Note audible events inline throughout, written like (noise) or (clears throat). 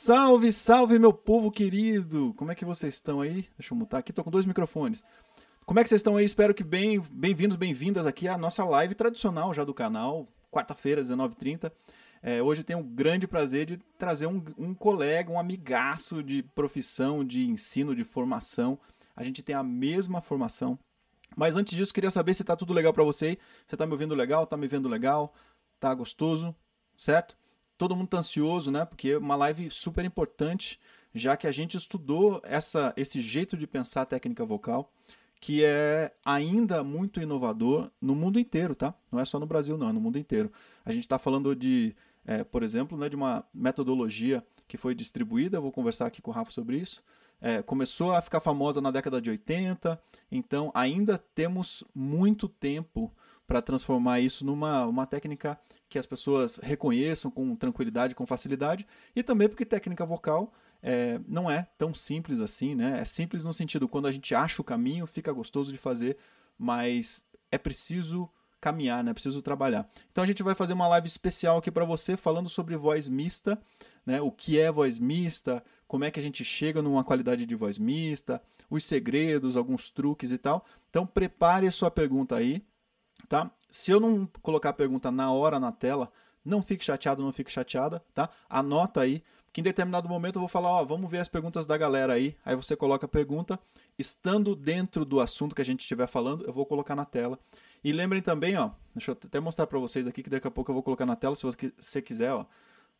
Salve, salve, meu povo querido! Como é que vocês estão aí? Deixa eu mutar aqui, tô com dois microfones. Como é que vocês estão aí? Espero que bem, bem-vindos, bem-vindas aqui à nossa live tradicional já do canal, quarta-feira, 19h30. É, hoje tenho um grande prazer de trazer um, um colega, um amigaço de profissão, de ensino, de formação. A gente tem a mesma formação. Mas antes disso, queria saber se tá tudo legal para você. Você tá me ouvindo legal? Tá me vendo legal? Tá gostoso? Certo? Todo mundo tá ansioso, né? Porque é uma live super importante, já que a gente estudou essa, esse jeito de pensar a técnica vocal, que é ainda muito inovador no mundo inteiro, tá? Não é só no Brasil, não, é no mundo inteiro. A gente está falando de, é, por exemplo, né, de uma metodologia que foi distribuída, vou conversar aqui com o Rafa sobre isso. É, começou a ficar famosa na década de 80, então ainda temos muito tempo para transformar isso numa uma técnica que as pessoas reconheçam com tranquilidade, com facilidade, e também porque técnica vocal é, não é tão simples assim, né? É simples no sentido quando a gente acha o caminho, fica gostoso de fazer, mas é preciso caminhar, né? É preciso trabalhar. Então a gente vai fazer uma live especial aqui para você falando sobre voz mista, né? O que é voz mista, como é que a gente chega numa qualidade de voz mista, os segredos, alguns truques e tal. Então prepare a sua pergunta aí, tá? Se eu não colocar a pergunta na hora na tela, não fique chateado, não fique chateada, tá? Anota aí, que em determinado momento eu vou falar, ó, vamos ver as perguntas da galera aí. Aí você coloca a pergunta, estando dentro do assunto que a gente estiver falando, eu vou colocar na tela. E lembrem também, ó, deixa eu até mostrar para vocês aqui que daqui a pouco eu vou colocar na tela, se você quiser, ó.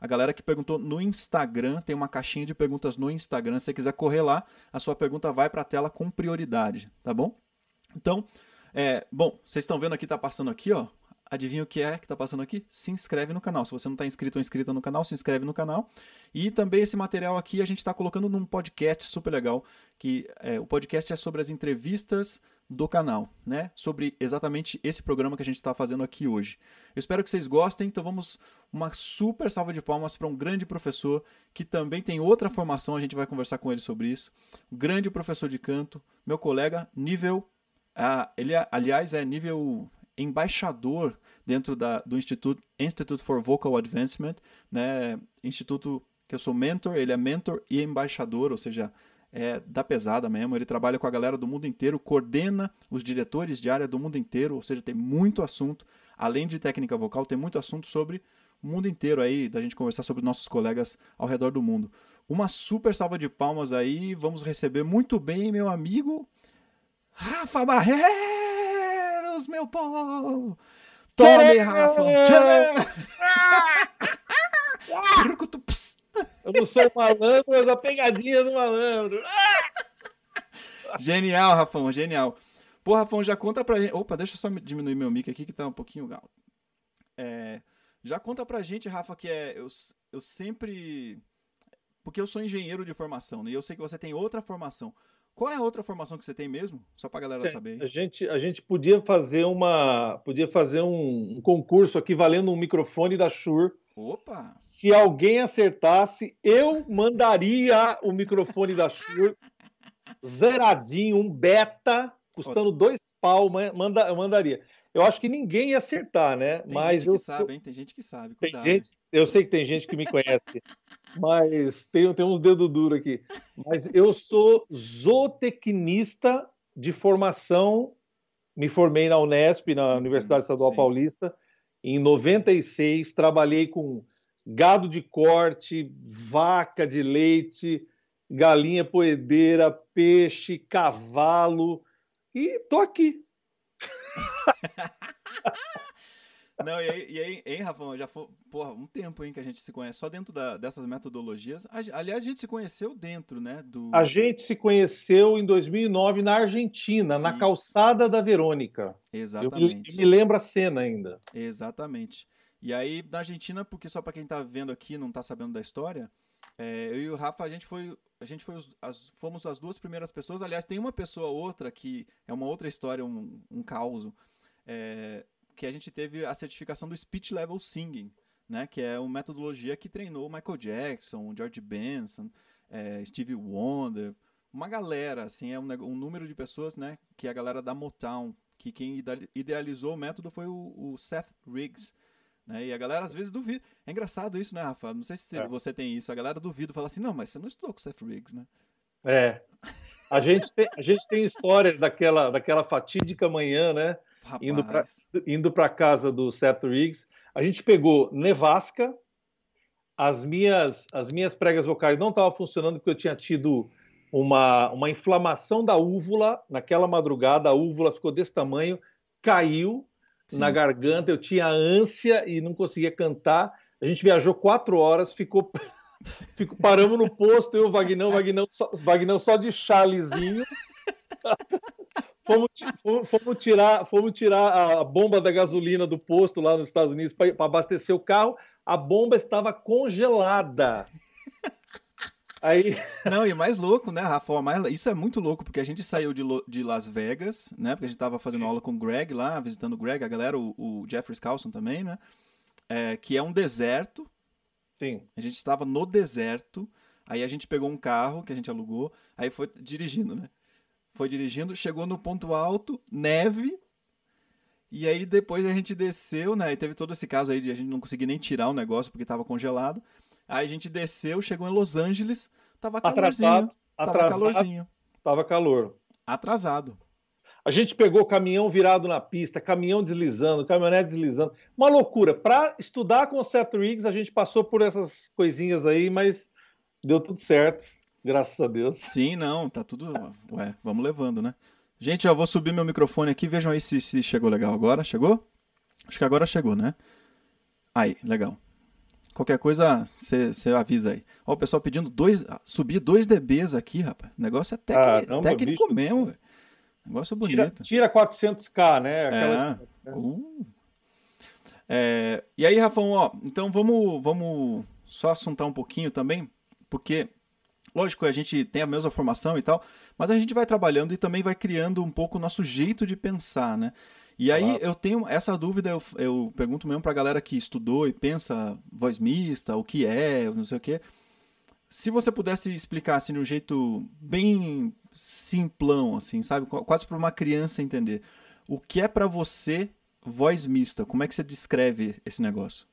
A galera que perguntou no Instagram, tem uma caixinha de perguntas no Instagram. Se você quiser correr lá, a sua pergunta vai para a tela com prioridade, tá bom? Então, é, bom, vocês estão vendo aqui, tá passando aqui, ó. Adivinha o que é que tá passando aqui? Se inscreve no canal. Se você não está inscrito ou inscrita no canal, se inscreve no canal. E também esse material aqui a gente está colocando num podcast super legal, que é, o podcast é sobre as entrevistas do canal, né? Sobre exatamente esse programa que a gente está fazendo aqui hoje. Eu espero que vocês gostem, então vamos uma super salva de palmas para um grande professor que também tem outra formação, a gente vai conversar com ele sobre isso. Grande professor de canto, meu colega, nível ah, ele, aliás, é nível embaixador dentro da, do Instituto Institute for Vocal Advancement, né? Instituto que eu sou mentor, ele é mentor e embaixador, ou seja, é da pesada mesmo. Ele trabalha com a galera do mundo inteiro, coordena os diretores de área do mundo inteiro, ou seja, tem muito assunto. Além de técnica vocal, tem muito assunto sobre o mundo inteiro aí, da gente conversar sobre nossos colegas ao redor do mundo. Uma super salva de palmas aí, vamos receber muito bem meu amigo Rafa Barreiros, meu povo! Tome, Rafa! Eu não sou malandro, mas a pegadinha do malandro. Genial, Rafão, genial. Pô, Rafão, já conta pra gente. Opa, deixa eu só diminuir meu mic aqui que tá um pouquinho alto. É... Já conta pra gente, Rafa, que é. Eu, eu sempre. Porque eu sou engenheiro de formação, né? E eu sei que você tem outra formação. Qual é a outra formação que você tem mesmo? Só para a galera Sim, saber. A gente, a gente podia fazer uma, podia fazer um, um, concurso aqui valendo um microfone da Shure. Opa! Se alguém acertasse, eu mandaria o microfone da Shure zeradinho, um beta, custando dois pau, manda, eu mandaria. Eu acho que ninguém ia acertar, né? Tem Mas gente eu que sabe, hein? Tem gente que sabe. Cuidado. Tem gente, eu sei que tem gente que me conhece, (laughs) mas tem, tem uns dedos duros aqui. Mas eu sou zootecnista de formação. Me formei na Unesp, na hum, Universidade Estadual Sim. Paulista, em 96. Trabalhei com gado de corte, vaca de leite, galinha poedeira, peixe, cavalo. E tô aqui (laughs) Não, e aí, e aí hein, Rafão, já foi, porra, um tempo hein, que a gente se conhece só dentro da, dessas metodologias. Aliás, a gente se conheceu dentro, né? Do... A gente se conheceu em 2009 na Argentina, na Isso. calçada da Verônica. Exatamente. Eu, me lembro a cena ainda. Exatamente. E aí, na Argentina, porque só para quem tá vendo aqui não tá sabendo da história, é, eu e o Rafa, a gente foi, a gente foi os, as, fomos as duas primeiras pessoas. Aliás, tem uma pessoa outra que é uma outra história, um, um caos, é, que a gente teve a certificação do Speech Level Singing, né, que é uma metodologia que treinou Michael Jackson, George Benson, é, Stevie Wonder, uma galera, assim, é um, um, número de pessoas, né, que é a galera da Motown, que quem idealizou o método foi o, o Seth Riggs, Né? E a galera às vezes duvida. É engraçado isso, né, Rafa? Não sei se É. você tem isso. A galera duvida, fala assim, não, mas você não estudou com o Seth Riggs, né? É. A gente tem, a gente tem histórias daquela, daquela fatídica manhã, né? Rapaz, Indo pra- Indo para casa do Seth Riggs. A gente pegou nevasca. As minhas, as minhas pregas vocais não estavam funcionando porque eu tinha tido uma, uma inflamação da úvula naquela madrugada. A úvula ficou desse tamanho, caiu sim. na garganta. Eu tinha ânsia e não conseguia cantar. A gente viajou quatro horas, ficou, (laughs) ficou paramos no posto, eu, o Vagnão, Vagnão só, Vagnão só de chalezinho. (laughs) Fomos, fomos- tirar, fomos tirar a bomba da gasolina do posto lá nos Estados Unidos para abastecer o carro. A bomba estava congelada. Aí, (laughs) Não, e mais louco, né, Rafa? Mais- Isso é muito louco, porque a gente saiu de, Lo- de Las Vegas, né? Porque a gente tava fazendo aula com o Greg lá, visitando o Greg, a galera, o, o Jeffrey Carlson também, né? É, que é um deserto. sim, A gente estava no deserto. Aí a gente pegou um carro que a gente alugou, aí foi dirigindo, né? Foi dirigindo, chegou no ponto alto, neve. E aí depois a gente desceu, né? E teve todo esse caso aí de a gente não conseguir nem tirar o negócio porque tava congelado. Aí a gente desceu, chegou em Los Angeles, tava calorzinho. atrasado, Tava atrasado, calorzinho. tava calor. Atrasado. A gente pegou caminhão virado na pista, caminhão deslizando, caminhonete deslizando. Uma loucura. Para estudar com o Seth Riggs, a gente passou por essas coisinhas aí, mas deu tudo certo, graças a Deus. Sim, não, tá tudo. Ué, vamos levando, né? Gente, eu vou subir meu microfone aqui, vejam aí se, se chegou legal agora. Chegou? Acho que agora chegou, né? Aí, legal. Qualquer coisa, você avisa aí. Ó, o pessoal pedindo dois, subir 2 dBs aqui, rapaz. O negócio é técnico, Caramba, técnico bicho. mesmo, velho. Negócio Tira, bonito. tira 400k, né? Aquelas- É. Uh. É, e aí, Rafão, ó, então vamos, vamos só assuntar um pouquinho também, porque, lógico, a gente tem a mesma formação e tal, mas a gente vai trabalhando e também vai criando um pouco o nosso jeito de pensar, né? E aí eu tenho essa dúvida, eu, eu pergunto mesmo pra galera que estudou e pensa voz mista, o que é, não sei o quê. Se você pudesse explicar assim de um jeito bem simplão, assim, sabe? Qu- Quase para uma criança entender. O que é pra você voz mista? Como é que você descreve esse negócio?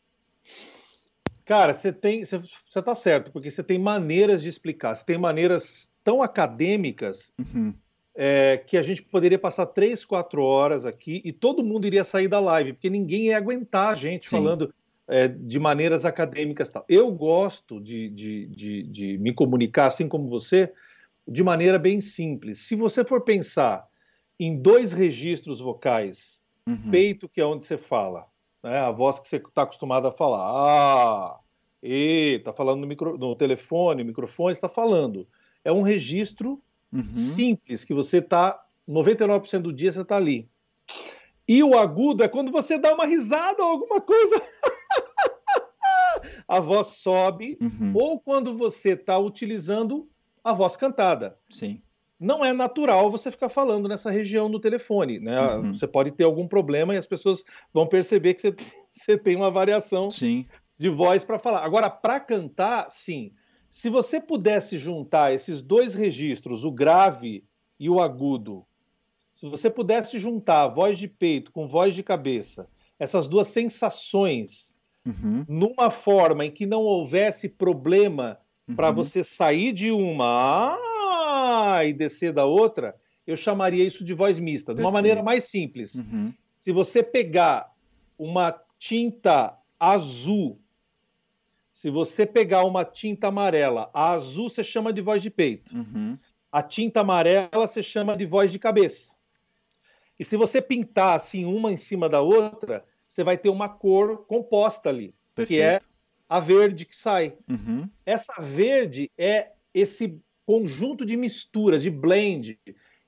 Cara, você tem. Você, tá certo, porque você tem maneiras de explicar. Você tem maneiras tão acadêmicas Uhum. é, que a gente poderia passar três, quatro horas aqui e todo mundo iria sair da live, porque ninguém ia aguentar a gente Sim. falando é, de maneiras acadêmicas. Tal. Eu gosto de, de, de, de me comunicar, assim como você, de maneira bem simples. Se você for pensar em dois registros vocais, Uhum. peito, que é onde você fala, né? a voz que você está acostumado a falar. Ah, e tá falando no, micro, no telefone, microfone está falando. É um registro Uhum. simples que você tá 99% do dia você tá ali. E o agudo é quando você dá uma risada ou alguma coisa. (laughs) a voz sobe Uhum. ou quando você está utilizando a voz cantada. Sim. Não é natural você ficar falando nessa região no telefone, né? Uhum. Você pode ter algum problema e as pessoas vão perceber que você, (laughs) você tem uma variação Sim. de voz para falar. Agora, para cantar, sim. Se você pudesse juntar esses dois registros, o grave e o agudo, se você pudesse juntar voz de peito com voz de cabeça, essas duas sensações, Uhum. numa forma em que não houvesse problema para Uhum. você sair de uma e descer da outra, eu chamaria isso de voz mista, de uma Perfeito. maneira mais simples Uhum. se você pegar uma tinta azul, se você pegar uma tinta amarela, a azul você chama de voz de peito, Uhum. a tinta amarela você chama de voz de cabeça. E se você pintar assim uma em cima da outra, você vai ter uma cor composta ali, Perfeito. é- a verde que sai. Uhum. Essa verde é esse conjunto de misturas, de blend.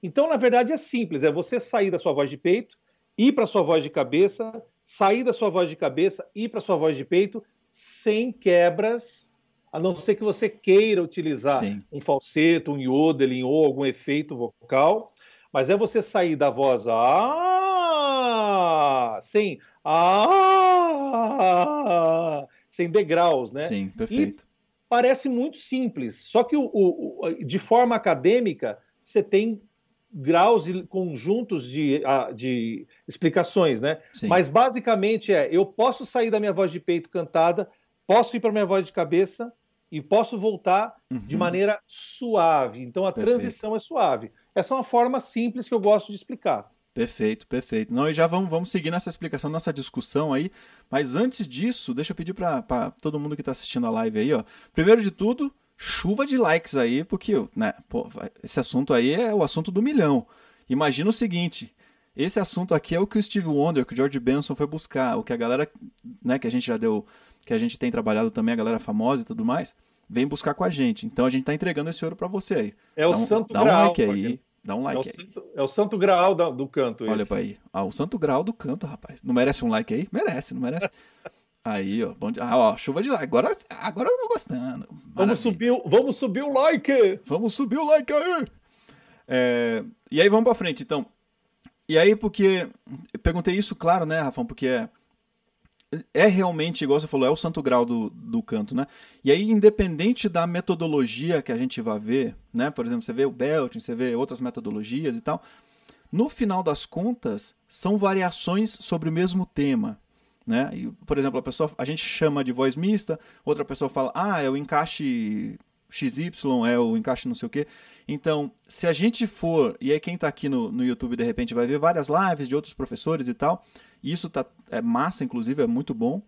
Então, na verdade, é simples: é você sair da sua voz de peito, ir para sua voz de cabeça, sair da sua voz de cabeça, ir para sua voz de peito, sem quebras, a não ser que você queira utilizar Sim. um falseto, um yodeling ou algum efeito vocal. Mas é você sair da voz ah, sem ah, sem degraus, né? Sim, perfeito. Parece muito simples, só que o, o- de forma acadêmica você tem graus e conjuntos de, de explicações, né? Sim. Mas basicamente é: eu posso sair da minha voz de peito cantada, posso ir para minha voz de cabeça e posso voltar uhum. de maneira suave. Então a Perfeito. transição é suave. Essa é uma forma simples que eu gosto de explicar. Perfeito, perfeito. Não, e já vamos, vamos seguir nessa explicação, nessa discussão aí. Mas antes disso, deixa eu pedir para todo mundo que está assistindo a live aí, ó. Primeiro de tudo, chuva de likes aí, porque né, pô, esse assunto aí é o assunto do milhão. Imagina o seguinte: esse assunto aqui é o que o Steve Wonder, que o George Benson foi buscar, o que a galera, né, que a gente já deu, que a gente tem trabalhado também, a galera famosa e tudo mais, vem buscar com a gente. Então a gente tá entregando esse ouro para você aí. É o um, santo dá um like aí. Dá um like é o, santo, é o santo grau do, do canto. Olha para aí. Ah, o santo grau do canto, rapaz. Não merece um like aí? Merece, não merece? (laughs) Aí, ó, bom dia. Ah, ó, chuva de like. Agora, agora eu tô gostando. Vamos subir, vamos subir o like! Vamos subir o like aí! É, e aí vamos pra frente, então. E aí, porque. Eu perguntei isso, claro, né, Rafão? Porque é. É realmente, igual você falou, é o santo grau do, do canto, né? E aí, independente da metodologia que a gente vai ver, né? Por exemplo, você vê o Belting, você vê outras metodologias e tal. No final das contas, são variações sobre o mesmo tema. Né? E, por exemplo, a pessoa, a gente chama de voz mista, outra pessoa fala, ah, é o encaixe XY, é o encaixe não sei o quê. Então, se a gente for, e aí quem está aqui no, no YouTube de repente vai ver várias lives de outros professores e tal, isso tá, é massa, inclusive, é muito bom.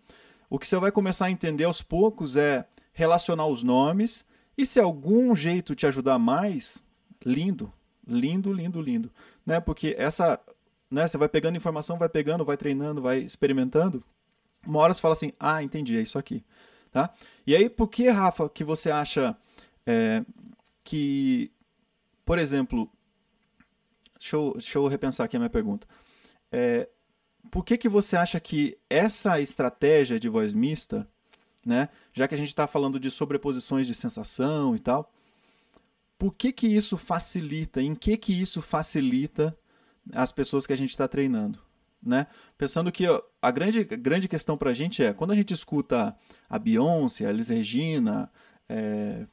O que você vai começar a entender aos poucos é relacionar os nomes, e se algum jeito te ajudar mais, lindo, lindo, lindo, lindo. Né? Porque essa né? Você vai pegando informação, vai pegando, vai treinando, vai experimentando. Uma hora você fala assim, ah, entendi, é isso aqui. Tá? E aí, por que, Rafa, que você acha é, que, por exemplo, deixa eu, deixa eu repensar aqui a minha pergunta. É, por que, que você acha que essa estratégia de voz mista, né, já que a gente está falando de sobreposições de sensação e tal, por que, que isso facilita, em que, que isso facilita as pessoas que a gente está treinando. Né? Pensando que ó, a grande, grande questão para a gente é, quando a gente escuta a Beyoncé, a Liz Regina, é,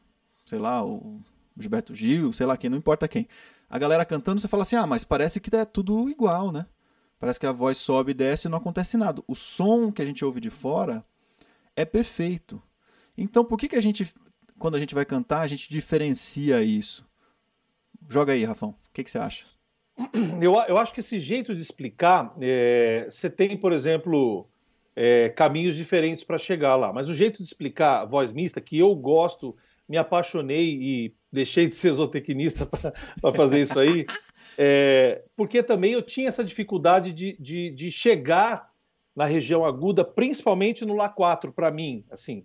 sei lá, o Gilberto Gil, sei lá quem, não importa quem, a galera cantando, você fala assim, ah, mas parece que é tudo igual, né? Parece que a voz sobe e desce e não acontece nada. O som que a gente ouve de fora é perfeito. Então, por que, que a gente, quando a gente vai cantar, a gente diferencia isso? Joga aí, Rafão. O que, que você acha? (clears throat) eu, eu acho que esse jeito de explicar, é, você tem, por exemplo, é, caminhos diferentes para chegar lá. Mas o jeito de explicar voz mista, que eu gosto, me apaixonei e deixei de ser (laughs) zootecnista para fazer isso aí, (laughs) é, porque também eu tinha essa dificuldade de, de, de chegar na região aguda, principalmente no Lá 4, para mim, assim.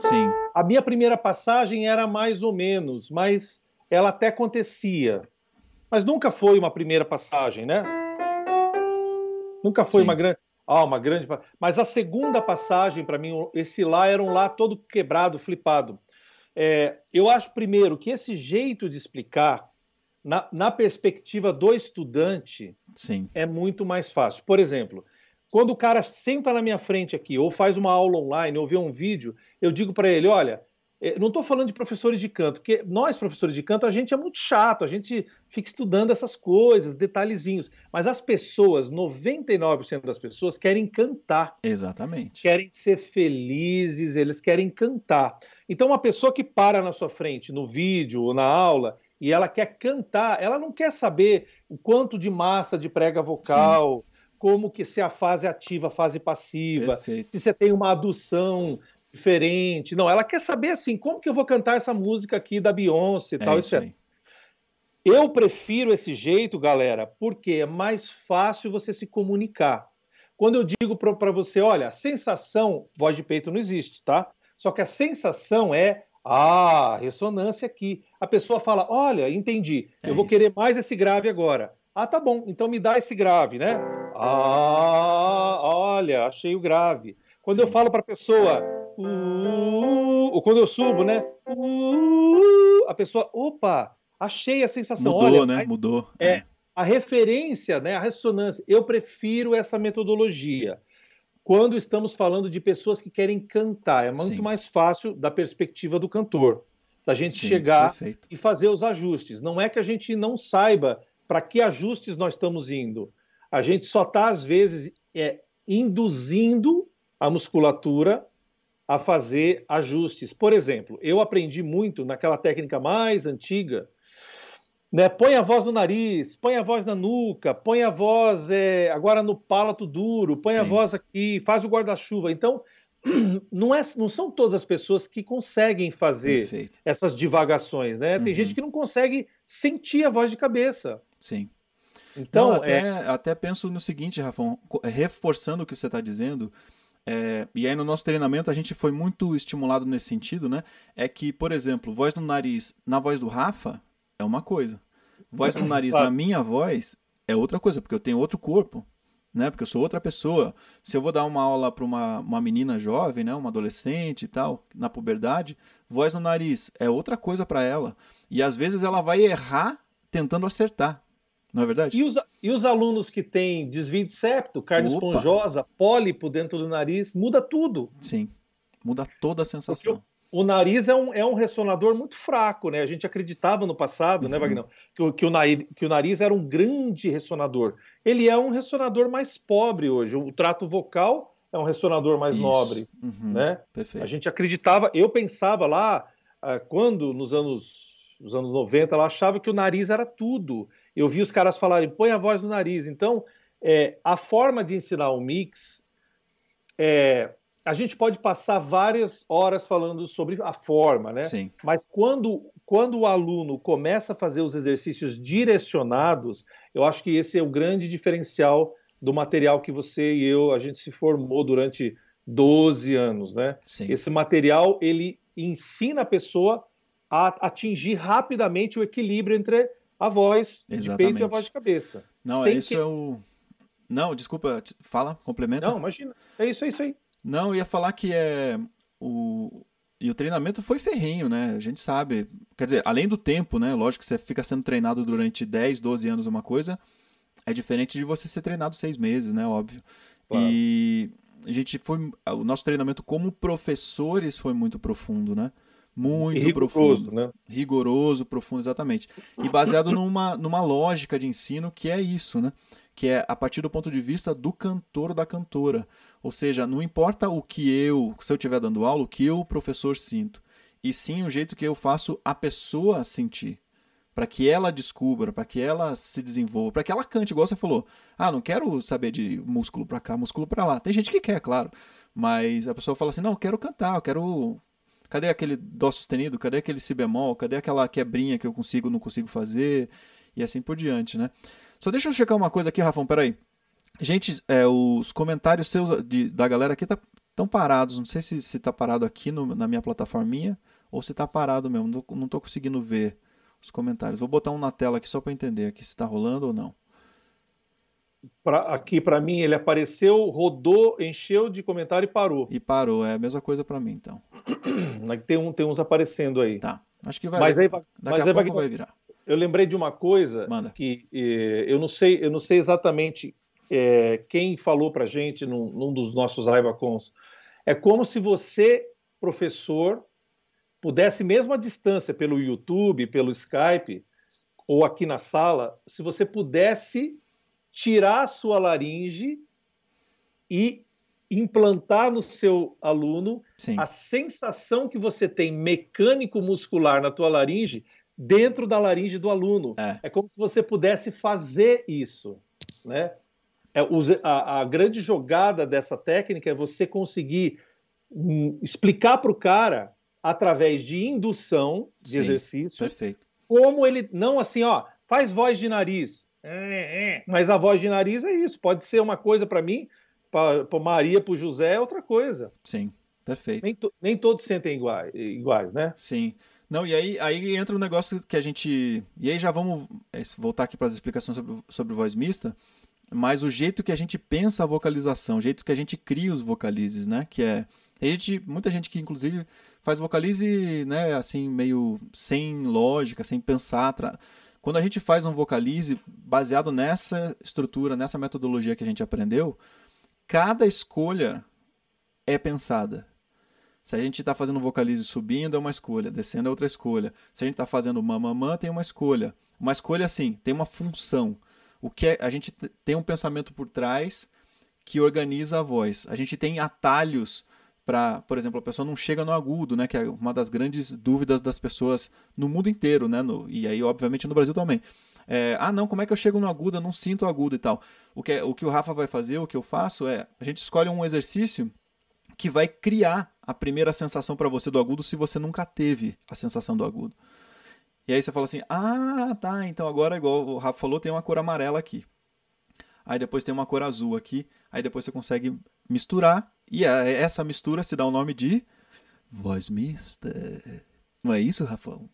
Sim. A minha primeira passagem era mais ou menos, mas ela até acontecia mas nunca foi uma primeira passagem, né? Nunca foi Sim. uma grande. Ah, uma grande. Mas a segunda passagem, para mim, esse lá era um lá todo quebrado, flipado. É, eu acho, primeiro, que esse jeito de explicar, na, na perspectiva do estudante, Sim. é muito mais fácil. Por exemplo, quando o cara senta na minha frente aqui, ou faz uma aula online, ou vê um vídeo, eu digo para ele: olha, é, não estou falando de professores de canto, porque nós, professores de canto, a gente é muito chato, a gente fica estudando essas coisas, detalhezinhos. Mas as pessoas, 99% das pessoas, querem cantar. Exatamente. Querem ser felizes, eles querem cantar. Então, uma pessoa que para na sua frente, no vídeo ou na aula, e ela quer cantar, ela não quer saber o quanto de massa de prega vocal. Sim como que se a fase ativa, a fase passiva, Perfeito. se você tem uma adução diferente. Não, ela quer saber assim, como que eu vou cantar essa música aqui da Beyoncé e é tal, etc. Aí. Eu prefiro esse jeito, galera, porque é mais fácil você se comunicar. Quando eu digo para você, olha, a sensação, voz de peito não existe, tá? Só que a sensação é, ah, ressonância aqui. A pessoa fala, olha, entendi, é eu vou isso. querer mais esse grave agora. Ah, tá bom, então me dá esse grave, né? Ah, olha, achei o grave. Quando Sim. eu falo para a pessoa, uh, ou quando eu subo, né? Uh, a pessoa, opa, achei a sensação. Mudou, Olha, né? Mudou. É, é, a referência, né? A ressonância. Eu prefiro essa metodologia. Quando estamos falando de pessoas que querem cantar, é muito Sim. mais fácil da perspectiva do cantor. da gente Sim, chegar perfeito. e fazer os ajustes. Não é que a gente não saiba para que ajustes nós estamos indo. A gente só está, às vezes, é, induzindo a musculatura a fazer ajustes. Por exemplo, eu aprendi muito naquela técnica mais antiga, né? Põe a voz no nariz, põe a voz na nuca, põe a voz é, agora no palato duro, põe Sim. a voz aqui, faz o guarda-chuva. Então, (clears throat) não, é, não são todas as pessoas que conseguem fazer Perfeito. essas divagações, né? Tem uhum. gente que não consegue sentir a voz de cabeça. Sim. Então, não, até, é... até penso no seguinte, Rafão, reforçando o que você está dizendo, é, e aí no nosso treinamento a gente foi muito estimulado nesse sentido, né? É que, por exemplo, voz no nariz na voz do Rafa é uma coisa. Voz no (coughs) nariz claro. na minha voz é outra coisa, porque eu tenho outro corpo né? Porque eu sou outra pessoa. Se eu vou dar uma aula para uma, uma menina jovem, né? Uma adolescente e tal, na puberdade, voz no nariz é outra coisa para ela. E às vezes ela vai errar tentando acertar. Não é verdade? E os, e os alunos que têm desvio de septo, carne Opa. esponjosa, pólipo dentro do nariz, muda tudo. Sim, muda toda a sensação o nariz é um, é um ressonador muito fraco, né? A gente acreditava no passado, né, uhum. né, Wagner, que, que, o nariz, que o nariz era um grande ressonador. Ele é um ressonador mais pobre hoje. O trato vocal é um ressonador mais Isso. nobre, uhum. né? Perfeito. A gente acreditava, eu pensava lá, ah, quando nos anos, nos anos 90, ela achava que o nariz era tudo. Eu vi os caras falarem, põe a voz no nariz. Então, é, a forma de ensinar o mix é, a gente pode passar várias horas falando sobre a forma, né? Sim. Mas quando, quando o aluno começa a fazer os exercícios direcionados, eu acho que esse é o grande diferencial do material que você e eu, a gente se formou durante 12 anos, né? Sim. Esse material, ele ensina a pessoa a atingir rapidamente o equilíbrio entre a voz Exatamente. de peito e a voz de cabeça. Não, isso que... é o... Não, desculpa, fala, complementa. Não, imagina. É isso, é isso aí. Não, eu ia falar que é o e o treinamento foi ferrinho, né? A gente sabe. Quer dizer, além do tempo, né? Lógico que você fica sendo treinado durante 10, 12 anos uma coisa, é diferente de você ser treinado seis meses, né? Óbvio. Claro. E a gente foi. O nosso treinamento como professores foi muito profundo, né? Muito rigoroso, profundo. Né? Rigoroso, profundo, exatamente. E baseado numa, numa lógica de ensino que é isso, né? Que é a partir do ponto de vista do cantor da cantora. Ou seja, não importa o que eu, se eu estiver dando aula, o que eu, professor, sinto. E sim o jeito que eu faço a pessoa sentir. Para que ela descubra, para que ela se desenvolva, para que ela cante, igual você falou. Ah, não quero saber de músculo para cá, músculo para lá. Tem gente que quer, claro. Mas a pessoa fala assim: não, eu quero cantar, eu quero. Cadê aquele dó sustenido? Cadê aquele si bemol? Cadê aquela quebrinha que eu consigo, não consigo fazer? E assim por diante, né? Só deixa eu checar uma coisa aqui, Rafão, peraí. Gente, é, os comentários seus de, da galera aqui estão tá, parados. Não sei se está parado aqui no, na minha plataforminha ou se está parado mesmo. Não, estou conseguindo ver os comentários. Vou botar um na tela aqui só para entender aqui se está rolando ou não. Pra, aqui para mim ele apareceu, rodou, encheu de comentário e parou. E parou, é a mesma coisa para mim então. (clears throat) Tem, um, tem uns aparecendo aí. Tá, acho que vai. Mas aí, daqui mas a pouco vai, vai virar. Eu lembrei de uma coisa Manda. que eh, eu não sei, eu não sei exatamente é, quem falou para gente num, num, dos nossos Raivacons, é como se você, professor, pudesse, mesmo à distância, pelo YouTube, pelo Skype, ou aqui na sala, se você pudesse tirar a sua laringe e implantar no seu aluno Sim. a sensação que você tem mecânico-muscular na tua laringe dentro da laringe do aluno. É. é como se você pudesse fazer isso, né? é, a, a, grande jogada dessa técnica é você conseguir um, explicar para o cara, através de indução de Sim, exercício, perfeito. como ele. Não assim, ó, faz voz de nariz. É, é. Mas a voz de nariz é isso. Pode ser uma coisa para mim, para Maria, para José é outra coisa. Sim, perfeito. Nem, to, nem todos sentem iguais, iguais, né? Sim. Não, e aí, aí entra um negócio que a gente. E aí já vamos é, voltar aqui para as explicações sobre, sobre voz mista mas o jeito que a gente pensa a vocalização, o jeito que a gente cria os vocalizes, né? Que é. Tem gente, muita gente que, inclusive, faz vocalize, né, assim, meio sem lógica, sem pensar. Tra... Quando a gente faz um vocalize baseado nessa estrutura, nessa metodologia que a gente aprendeu, cada escolha é pensada. Se a gente está fazendo vocalize subindo, é uma escolha, descendo é outra escolha. Se a gente está fazendo mamamã, tem uma escolha. Uma escolha, assim, tem uma função. O que é, a gente tem um pensamento por trás que organiza a voz. A gente tem atalhos para, por exemplo, a pessoa não chega no agudo, né? Que é uma das grandes dúvidas das pessoas no mundo inteiro, né? No, e aí, obviamente, no Brasil também. É, ah, não, como é que eu chego no agudo? Eu não sinto agudo e tal. O que, é, o que o Rafa vai fazer, o que eu faço é, a gente escolhe um exercício que vai criar a primeira sensação para você do agudo se você nunca teve a sensação do agudo. E aí você fala assim: ah, tá, então agora, igual o Rafa falou, tem uma cor amarela aqui. Aí depois tem uma cor azul aqui. Aí depois você consegue misturar. E essa mistura se dá o nome de voz mista. Não é isso, Rafão?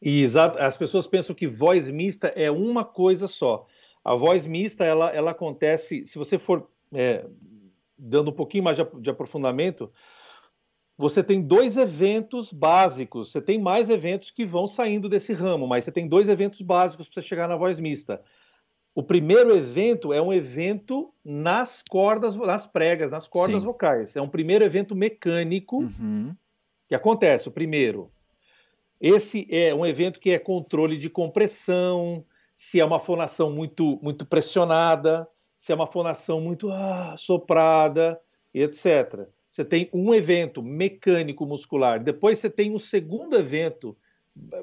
Exato. As pessoas pensam que voz mista é uma coisa só. A voz mista, ela, ela acontece, se você for é, dando um pouquinho mais de, aprofundamento, você tem dois eventos básicos. Você tem mais eventos que vão saindo desse ramo, mas você tem dois eventos básicos para você chegar na voz mista. O primeiro evento é um evento nas cordas, nas pregas, nas cordas Sim. vocais. É um primeiro evento mecânico uhum. que acontece. O primeiro. Esse é um evento que é controle de compressão, se é uma fonação muito, muito pressionada, se é uma fonação muito ah, soprada, etc. Você tem um evento mecânico muscular. Depois você tem um segundo evento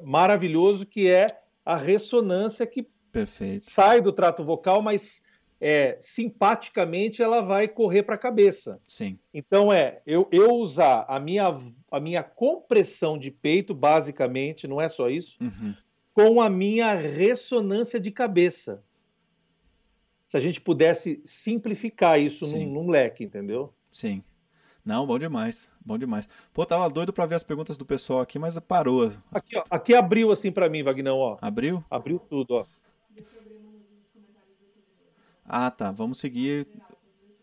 maravilhoso que é a ressonância que Perfeito. sai do trato vocal, mas é, simpaticamente ela vai correr para a cabeça. Sim. Então é eu, eu usar a minha, a minha compressão de peito, basicamente, não é só isso, uhum. com a minha ressonância de cabeça se a gente pudesse simplificar isso num, num, leque, entendeu? Sim. Não, bom demais, bom demais. Pô, tava doido para ver as perguntas do pessoal aqui, mas parou. Aqui, ó, aqui abriu assim para mim, Vagnão, ó. Abriu? Abriu tudo, ó. Ah, tá. Vamos seguir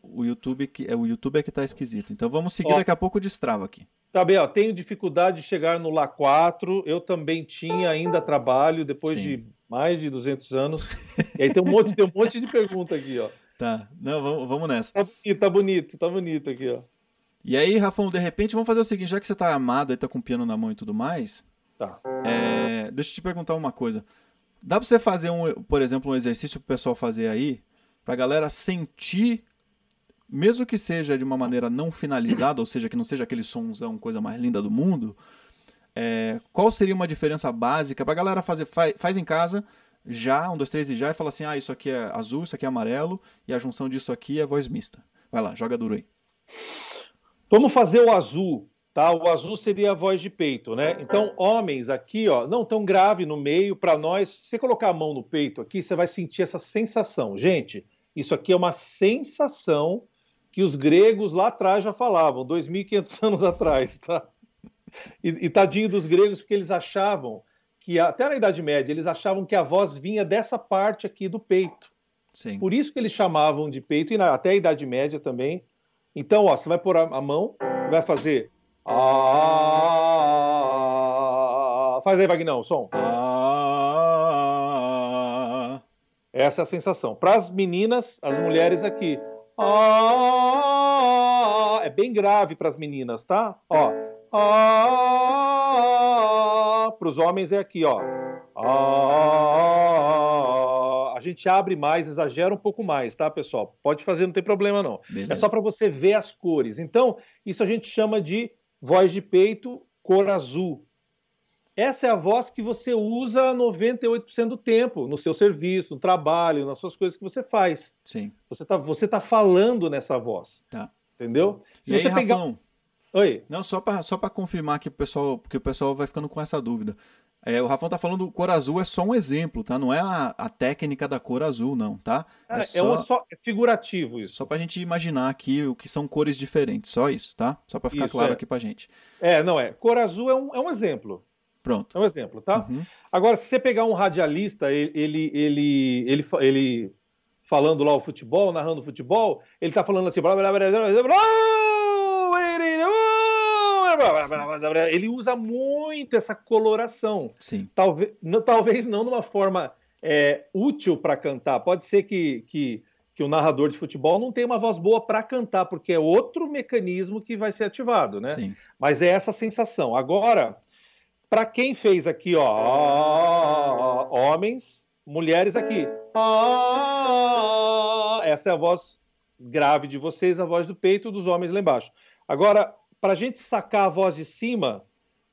o YouTube que é o YouTube é que tá esquisito. Então vamos seguir ó, daqui a pouco destrava aqui. Tá bem, ó, tenho dificuldade de chegar no lá 4. Eu também tinha ainda trabalho depois Sim. de mais de 200 anos. E aí tem um monte, tem um monte de pergunta aqui, ó. Tá, não, vamos, vamos nessa. Tá bonito, tá bonito, tá bonito aqui, ó. E aí, Rafão, de repente, vamos fazer o seguinte, já que você tá amado e tá com o piano na mão e tudo mais, tá. É, deixa eu te perguntar uma coisa. Dá pra você fazer, um, por exemplo, um exercício pro pessoal fazer aí, pra galera sentir, mesmo que seja de uma maneira não finalizada, ou seja, que não seja aquele somzão, coisa mais linda do mundo, é, qual seria uma diferença básica para a galera fazer? Faz, faz, em casa, já, um, dois, três e já, e fala assim: ah, isso aqui é azul, isso aqui é amarelo, e a junção disso aqui é voz mista. Vai lá, joga duro aí. Vamos fazer o azul, tá? O azul seria a voz de peito, né? Então, homens aqui, ó, não tão grave no meio, para nós, se você colocar a mão no peito aqui, você vai sentir essa sensação. Gente, isso aqui é uma sensação que os gregos lá atrás já falavam, 2.500 (laughs) anos atrás, tá? E, e tadinho dos gregos, porque eles achavam que, até na Idade Média, eles achavam que a voz vinha dessa parte aqui do peito. Sim. Por isso que eles chamavam de peito, e na, até a Idade Média também. Então, ó, você vai pôr a, a mão, vai fazer. Ah, faz aí, Vagnão, o som. Ah, Essa é a sensação. Para as meninas, as mulheres aqui. Ah, é bem grave para as meninas, tá? Ó. Ah, para os homens é aqui, ó. Ah, a gente abre mais, exagera um pouco mais, tá, pessoal? Pode fazer, não tem problema não. Beleza. É só para você ver as cores. Então, isso a gente chama de voz de peito cor azul. Essa é a voz que você usa 98% do tempo no seu serviço, no trabalho, nas suas coisas que você faz. Sim. Você está você tá falando nessa voz. Tá. Entendeu? Se e você aí, pegar Rafão, Oi. Não, só para só confirmar que o pessoal, porque o pessoal vai ficando com essa dúvida. É, o Rafão tá falando cor azul é só um exemplo, tá? Não é a, a técnica da cor azul, não, tá? É, é, só, é, só, é figurativo isso. Só pra gente imaginar aqui o que são cores diferentes, só isso, tá? Só para ficar isso, claro é. aqui pra gente. É, não é. Cor azul é um, é um exemplo. Pronto. É um exemplo, tá? Uhum. Agora, se você pegar um radialista, ele, ele, ele, ele, ele falando lá o futebol, narrando o futebol, ele tá falando assim, blá, blá, blá, blá, blá, blá, ele usa muito essa coloração. Sim. Talvez, não, talvez não numa forma é, útil para cantar. Pode ser que, que, que o narrador de futebol não tem uma voz boa para cantar, porque é outro mecanismo que vai ser ativado, né? Sim. Mas é essa sensação. Agora, para quem fez aqui, ó, homens, mulheres aqui, essa é a voz grave de vocês, a voz do peito dos homens lá embaixo. Agora, para a gente sacar a voz de cima,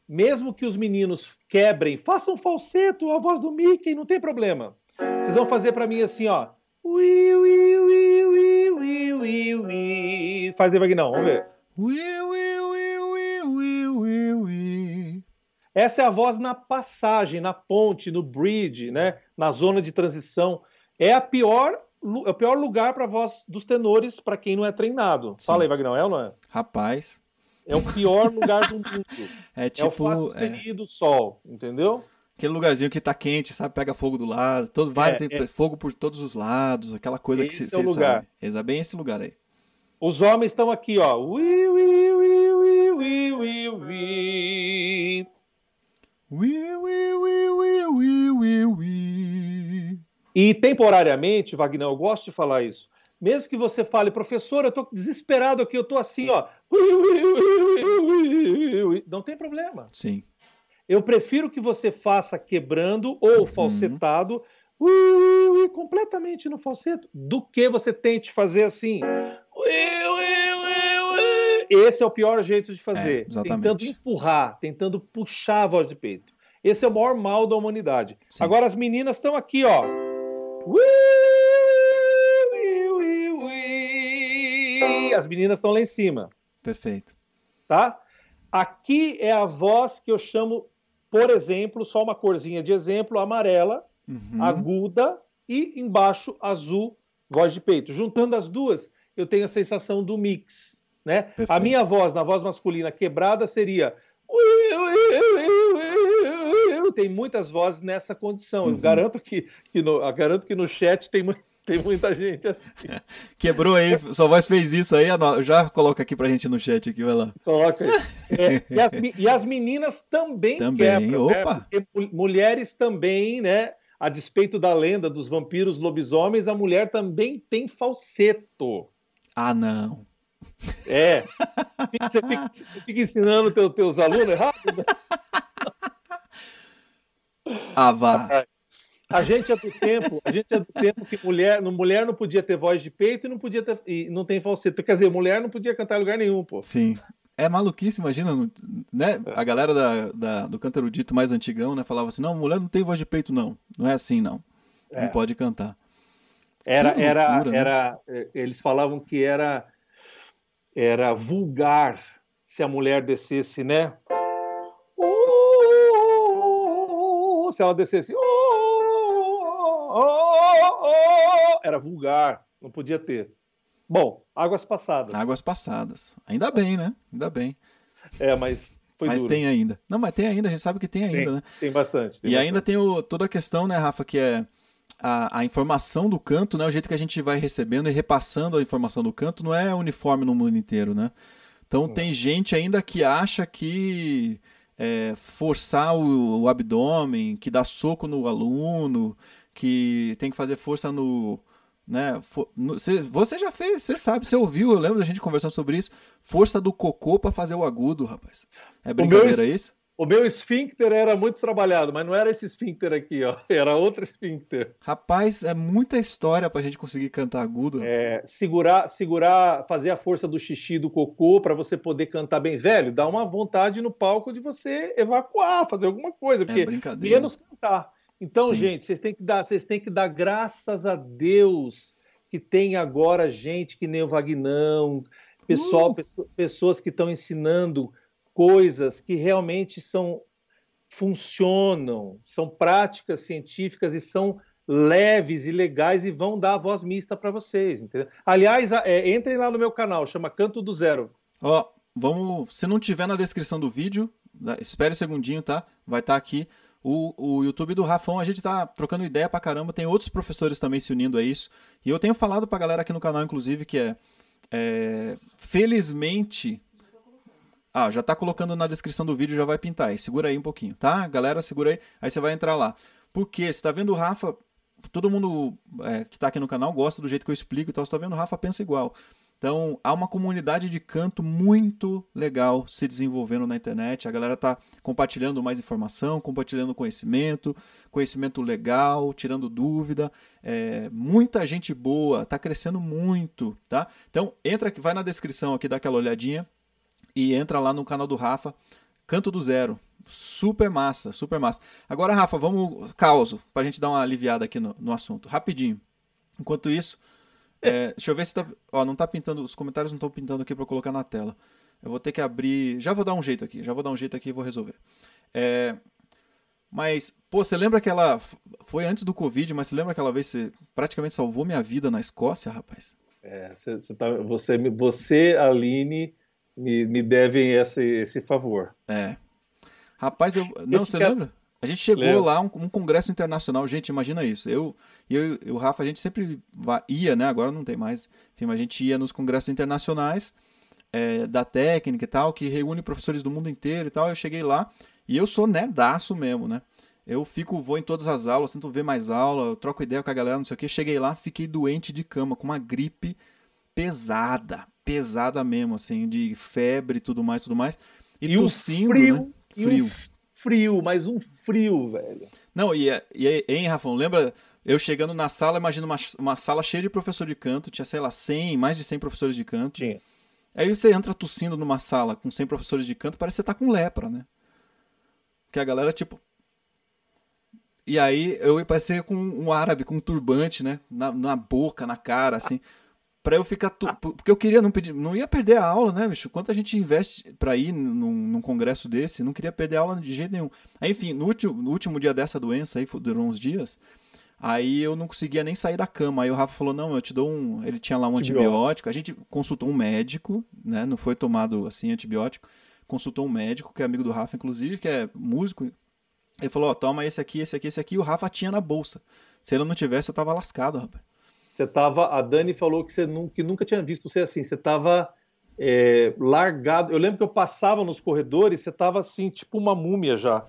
mesmo que os meninos quebrem, façam falseto, a voz do Mickey, não tem problema. Vocês vão fazer para mim assim, ó. Ui, ui, ui, ui, ui, ui, ui. Faz aí, Vagnão, vamos ver. Ui, ui, ui, ui, ui, ui, ui. Essa é a voz na passagem, na ponte, no bridge, né? na zona de transição. É a pior é o pior lugar para a voz dos tenores para quem não é treinado. Sim. Fala aí, Vagnão, é ou não é? Rapaz. É o pior lugar do mundo. (laughs) É tipo. É o tipo, é... do sol, entendeu? Aquele lugarzinho que tá quente, sabe? Pega fogo do lado, todo vai, é, tem é. fogo por todos os lados, aquela coisa esse que você é sabe. É bem esse lugar aí. Os homens estão aqui, ó. Ui, ui, Ui, ui, ui, ui, ui, ui, ui. E temporariamente, Wagner, eu gosto de falar isso. Mesmo que você fale, professor, eu tô desesperado aqui, eu tô assim, ó. Não tem problema. Sim. Eu prefiro que você faça quebrando ou uhum. falsetado, completamente no falseto, do que você tente fazer assim. Esse é o pior jeito de fazer. É, tentando empurrar, tentando puxar a voz de peito. Esse é o maior mal da humanidade. Sim. Agora as meninas estão aqui, ó. As meninas estão lá em cima. Perfeito. Tá? Aqui é a voz que eu chamo por exemplo, só uma corzinha de exemplo, amarela, uhum. aguda e embaixo azul, voz de peito. Juntando as duas, eu tenho a sensação do mix, né? A minha voz, na voz masculina quebrada, seria tem muitas vozes nessa condição. Uhum. Eu garanto que, que no, eu garanto que no chat tem muito tem muita gente assim. (laughs) Quebrou aí, sua voz fez isso aí, já coloca aqui pra gente no chat aqui, vai lá. Coloca aí. É, e, as, e, as, meninas também, também quebram, né? opa. Né? Mulheres também, né? A despeito da lenda dos vampiros lobisomens, a mulher também tem falseto. Ah, não. É. Você fica, você fica ensinando teu, teus alunos errado? Ah, vá. A gente é do tempo, a gente é do tempo que mulher, mulher não podia ter voz de peito e não podia ter, e não tem falsete. Quer dizer, mulher não podia cantar em lugar nenhum, pô. Sim. É maluquice, imagina, né? É. A galera da, da, do canto erudito mais antigão, né? Falava assim, não, mulher não tem voz de peito, não. Não é assim, não. É. Não pode cantar. Era, loucura, era, né? era, é, eles falavam que era, era vulgar se a mulher descesse, né? Se ela descesse, era vulgar, não podia ter. Bom, águas passadas. Águas passadas. Ainda bem, né? Ainda bem. É, mas foi Mas duro. tem ainda. Não, mas tem ainda, a gente sabe que tem ainda, tem, né? Tem bastante. Tem e bastante. ainda tem o, toda a questão, né, Rafa, que é a, a, informação do canto, né? O jeito que a gente vai recebendo e repassando a informação do canto não é uniforme no mundo inteiro, né? Então tem gente ainda que acha que é, forçar o, o abdômen, que dá soco no aluno, que tem que fazer força no, né? Você já fez, você sabe, você ouviu, eu lembro da gente conversando sobre isso. Força do cocô para fazer o agudo, rapaz. É brincadeira meu, isso? O meu esfíncter era muito trabalhado, mas não era esse esfíncter aqui, ó. (laughs) Era outro esfíncter. Rapaz, é muita história pra gente conseguir cantar agudo. É, segurar, segurar, fazer a força do xixi do cocô para você poder cantar bem velho, dá uma vontade no palco de você evacuar, fazer alguma coisa, é porque é menos cantar. Então, Sim. gente, vocês têm que dar, vocês têm que dar graças a Deus que tem agora gente que nem o Vagnão, pessoal, uh! pessoas que estão ensinando coisas que realmente são funcionam, são práticas científicas e são leves e legais e vão dar a voz mista para vocês, entendeu? Aliás, é, entrem lá no meu canal, chama Canto do Zero. Ó, vamos, se não tiver na descrição do vídeo, espere um segundinho, tá? Vai estar tá aqui o, o YouTube do Rafão, a gente tá trocando ideia pra caramba, tem outros professores também se unindo a isso. E eu tenho falado pra galera aqui no canal, inclusive, que é, é felizmente. Ah, já tá colocando na descrição do vídeo, já vai pintar aí. Segura aí um pouquinho, tá? Galera, segura aí. Aí você vai entrar lá. Porque você tá vendo o Rafa todo mundo é, que está aqui no canal gosta do jeito que eu explico e tal. Você está vendo, o Rafa pensa igual. Então, há uma comunidade de canto muito legal se desenvolvendo na internet. A galera está compartilhando mais informação, compartilhando conhecimento, conhecimento legal, tirando dúvida. É, muita gente boa, está crescendo muito, tá? Então, entra aqui, vai na descrição aqui, dá aquela olhadinha e entra lá no canal do Rafa, Canto do Zero. Super massa, super massa. Agora, Rafa, vamos causo, para a gente dar uma aliviada aqui no, no assunto. Rapidinho. Enquanto isso, é, deixa eu ver se tá. Ó, não tá pintando. Os comentários não estão pintando aqui para colocar na tela. Eu vou ter que abrir. Já vou dar um jeito aqui. Já vou dar um jeito aqui e vou resolver. É, mas, pô, você lembra aquela. Foi antes do Covid, mas você lembra aquela vez que você praticamente salvou minha vida na Escócia, rapaz? É, você, você, tá, você, você Aline, me, me devem esse, esse favor. É. Rapaz, eu. Não, esse você cara... lembra? A gente chegou Lembra. lá, um, um, congresso internacional, gente, imagina isso. Eu e eu, eu, o Rafa, a gente sempre ia, né? Agora não tem mais. Enfim, a gente ia nos congressos internacionais é, da técnica e tal, que reúne professores do mundo inteiro e tal. Eu cheguei lá e eu sou nerdaço mesmo, né? Eu fico, vou em todas as aulas, tento ver mais aula, eu troco ideia com a galera, não sei o que. Cheguei lá, fiquei doente de cama, com uma gripe pesada, pesada mesmo, assim, de febre e tudo mais, tudo mais. E, e tossindo, frio, né? Frio. Um frio, mas um frio, velho. Não, e, e hein, Rafão, lembra eu chegando na sala, imagina uma, uma sala cheia de professor de canto, tinha, sei lá, 100, mais de 100 professores de canto. Tinha. Aí você entra tossindo numa sala com 100 professores de canto, parece que você tá com lepra, né? Que a galera, tipo... E aí eu ia parecer com um árabe, com um turbante, né? Na, na boca, na cara, assim para eu ficar. Tu... Porque eu queria não pedir. Não ia perder a aula, né, bicho? Quanto a gente investe para ir num, num, congresso desse? Não queria perder a aula de jeito nenhum. Aí, enfim, no último, no último dia dessa doença aí, durou uns dias. Aí eu não conseguia nem sair da cama. Aí o Rafa falou: não, eu te dou um. Ele tinha lá um antibiótico. antibiótico. A gente consultou um médico, né? Não foi tomado assim antibiótico. Consultou um médico, que é amigo do Rafa, inclusive, que é músico. Ele falou: ó, oh, toma esse aqui, esse aqui, esse aqui. E o Rafa tinha na bolsa. Se ele não tivesse, eu tava lascado, rapaz. Você tava, a Dani falou que você nunca, que nunca tinha visto você assim. Você estava é, largado. Eu lembro que eu passava nos corredores, você estava assim, tipo uma múmia já.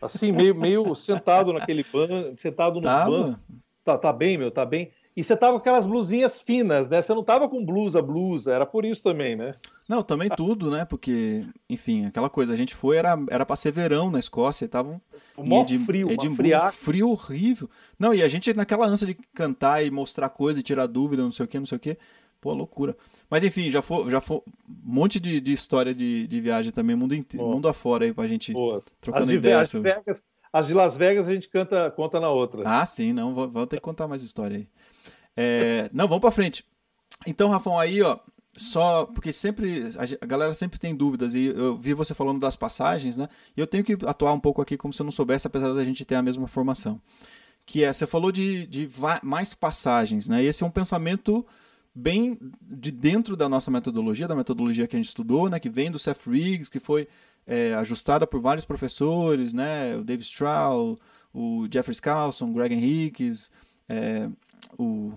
Assim, meio, meio sentado naquele banco, sentado no banco. Tá, tá bem, meu, tá bem. E você tava com aquelas blusinhas finas, né? Você não tava com blusa, blusa, era por isso também, né? Não, também tudo, né? Porque, enfim, aquela coisa, a gente foi, era, era pra ser verão na Escócia, e tava um de, frio, Edimburgo, frio horrível. Não, e a gente naquela ânsia de cantar e mostrar coisa e tirar dúvida, não sei o que, não sei o que. Pô, loucura. Mas enfim, já foi, já foi um monte de, de história de, de viagem também, mundo, inteiro, mundo afora aí pra gente Boas. trocando ideias. As de Las Vegas a gente canta, conta na outra. Ah, sim, não, vamos ter que contar mais história aí. É, não, vamos para frente. Então, Rafão, aí, ó, só porque sempre a galera sempre tem dúvidas e eu vi você falando das passagens, né? E eu tenho que atuar um pouco aqui como se eu não soubesse, apesar da gente ter a mesma formação. Que é, você falou de, de mais passagens, né? E esse é um pensamento bem de dentro da nossa metodologia, da metodologia que a gente estudou, né? Que vem do Seth Riggs, que foi é, ajustada por vários professores, né? O Dave Stroud, o Jeffrey Skousen, o Greg Henriques, é, o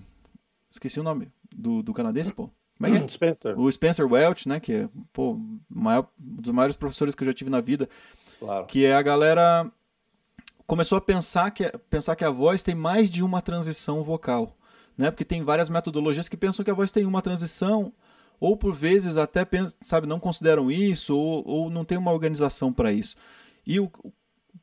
Esqueci o nome do, do canadense, pô. Como é que é? Spencer. O Spencer Welch, né? Que é, pô, maior, um dos maiores professores que eu já tive na vida. Claro. Que é a galera começou a pensar que, pensar que a voz tem mais de uma transição vocal. Né? Porque tem várias metodologias que pensam que a voz tem uma transição, ou por vezes até sabe, não consideram isso, ou, ou não tem uma organização para isso. E o,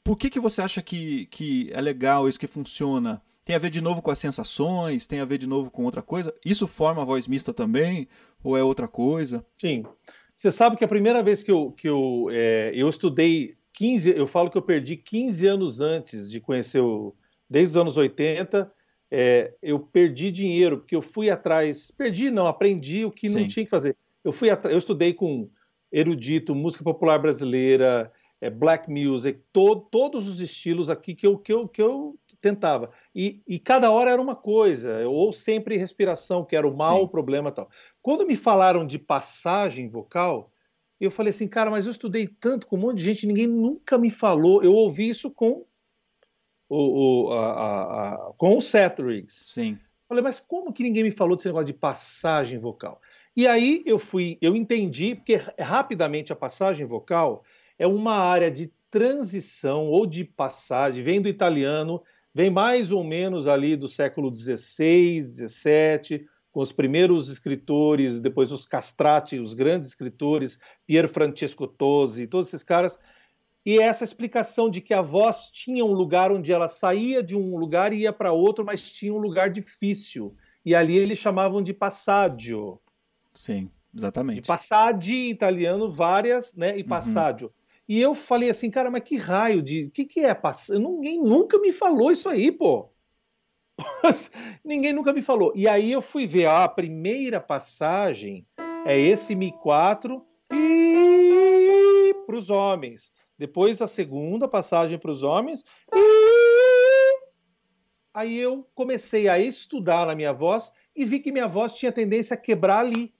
por que, que você acha que, que é legal isso, que funciona? Tem a ver de novo com as sensações? Tem a ver de novo com outra coisa? Isso forma a voz mista também? Ou é outra coisa? Sim. Você sabe que a primeira vez que eu, que eu, é, eu estudei 15, eu falo que eu perdi 15 anos antes de conhecer o. Desde os anos 80, é, eu perdi dinheiro, porque eu fui atrás. Perdi, não, aprendi o que Sim. não tinha que fazer. Eu fui eu estudei com erudito, música popular brasileira, é, black music, to, todos os estilos aqui que eu, que eu, que eu tentava. E, e, cada hora era uma coisa, ou sempre respiração, que era o mal, Sim. o problema tal. Quando me falaram de passagem vocal, eu falei assim, cara, mas eu estudei tanto com um monte de gente, ninguém nunca me falou. Eu ouvi isso com o, o, a, a, a, com o Seth Riggs. Sim. Falei, mas como que ninguém me falou desse negócio de passagem vocal? E aí eu fui, eu entendi, porque rapidamente a passagem vocal é uma área de transição ou de passagem, vem do italiano vem mais ou menos ali do século XVI, XVII, com os primeiros escritores, depois os castrati, os grandes escritores, Pier Francesco Tosi, todos esses caras. E essa explicação de que a voz tinha um lugar onde ela saía de um lugar e ia para outro, mas tinha um lugar difícil. E ali eles chamavam de passaggio. Sim, exatamente. E passaggi em italiano, várias, né? E Uhum. E eu falei assim, cara, mas que raio de. O que, que é? Ninguém nunca me falou isso aí, pô. (laughs) Ninguém nunca me falou. E aí eu fui ver, ah, a primeira passagem é esse Mi4 e para os homens. Depois a segunda passagem para os homens e aí eu comecei a estudar na minha voz e vi que minha voz tinha tendência a quebrar ali.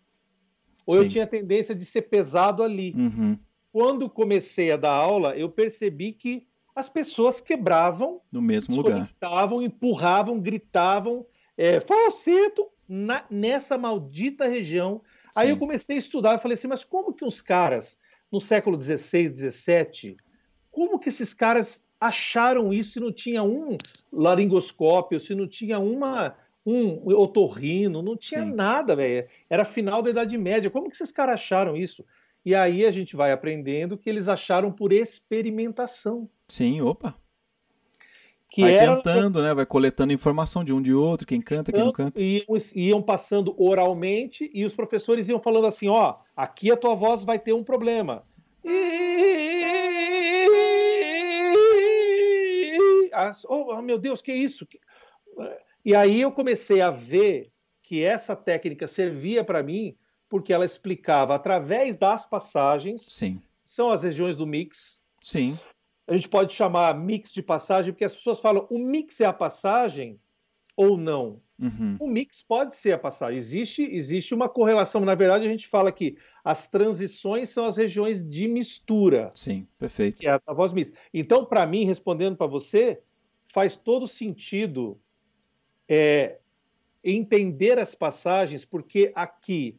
Ou eu Sim. tinha tendência de ser pesado ali. Uhum. Quando comecei a dar aula, eu percebi que as pessoas quebravam No mesmo lugar. empurravam, gritavam, é, falseto na- nessa maldita região. Aí Sim. eu comecei a estudar e falei assim, mas como que os caras, no século XVI, XVII, como que esses caras acharam isso se não tinha um laringoscópio, se não tinha uma um otorrino, não tinha Sim. nada, velho. Era final da Idade Média. Como que esses caras acharam isso? E aí a gente vai aprendendo que eles acharam por experimentação. Sim, opa. Que vai era tentando, né? Vai coletando informação de um de outro, quem canta, quem não canta. Iam, iam passando oralmente e os professores iam falando assim: ó, aqui a tua voz vai ter um problema. Oh, oh, meu Deus, que isso? E aí eu comecei a ver que essa técnica servia para mim porque ela explicava através das passagens, Sim, são as regiões do mix. sim, A gente pode chamar mix de passagem porque as pessoas falam: o mix é a passagem ou não? uhum. O mix pode ser a passagem. Existe, existe uma correlação. Na verdade, a gente fala que as transições são as regiões de mistura, sim, perfeito. que é a voz mista. Então, para mim, respondendo para você, faz todo sentido é, entender as passagens, porque aqui,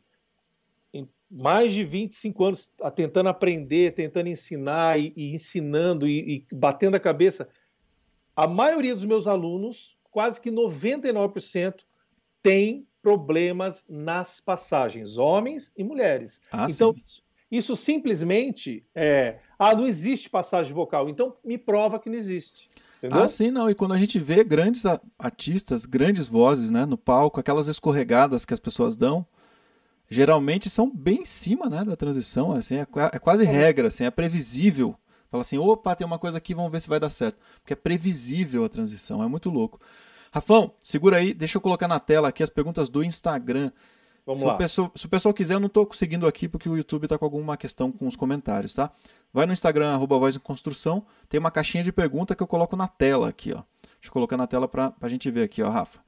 mais de 25 anos, tentando aprender, tentando ensinar e, e ensinando e, e batendo a cabeça, a maioria dos meus alunos, quase que 99%, tem problemas nas passagens, homens e mulheres. Ah, então, sim. isso simplesmente é. Ah, não existe passagem vocal. Então, me prova que não existe. Entendeu? Ah, sim, não. E quando a gente vê grandes artistas, grandes vozes, né, no palco, aquelas escorregadas que as pessoas dão, geralmente são bem em cima, né, da transição, assim, é, é quase regra, assim, é previsível. Fala assim, opa, tem uma coisa aqui, vamos ver se vai dar certo. Porque é previsível a transição, é muito louco. Rafão, segura aí, deixa eu colocar na tela aqui as perguntas do Instagram. Vamos Se o, lá. pessoal, se o pessoal quiser, eu não estou conseguindo aqui porque o YouTube está com alguma questão com os comentários, tá? Vai no Instagram, arroba Voz em Construção, tem uma caixinha de pergunta que eu coloco na tela aqui, ó. Deixa eu colocar na tela para a gente ver aqui, ó, Rafa.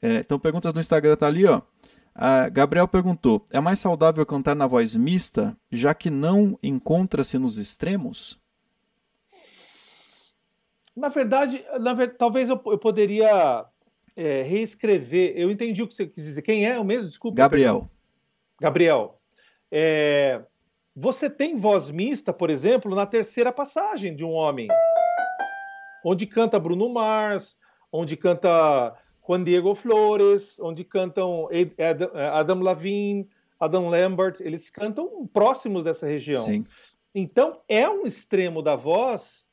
É, então, perguntas do Instagram tá ali, ó. A Gabriel perguntou: é mais saudável cantar na voz mista, já que não encontra-se nos extremos? Na verdade, na ver- talvez eu, eu poderia é, reescrever. Eu entendi o que você quis dizer. Quem é o mesmo? Desculpa. Gabriel. Gabriel. é, você tem voz mista, por exemplo, na terceira passagem de um homem, onde canta Bruno Mars, onde canta Juan Diego Flores, onde cantam Adam, Lavigne, Adam Lambert, eles cantam próximos dessa região. Sim. Então é um extremo da voz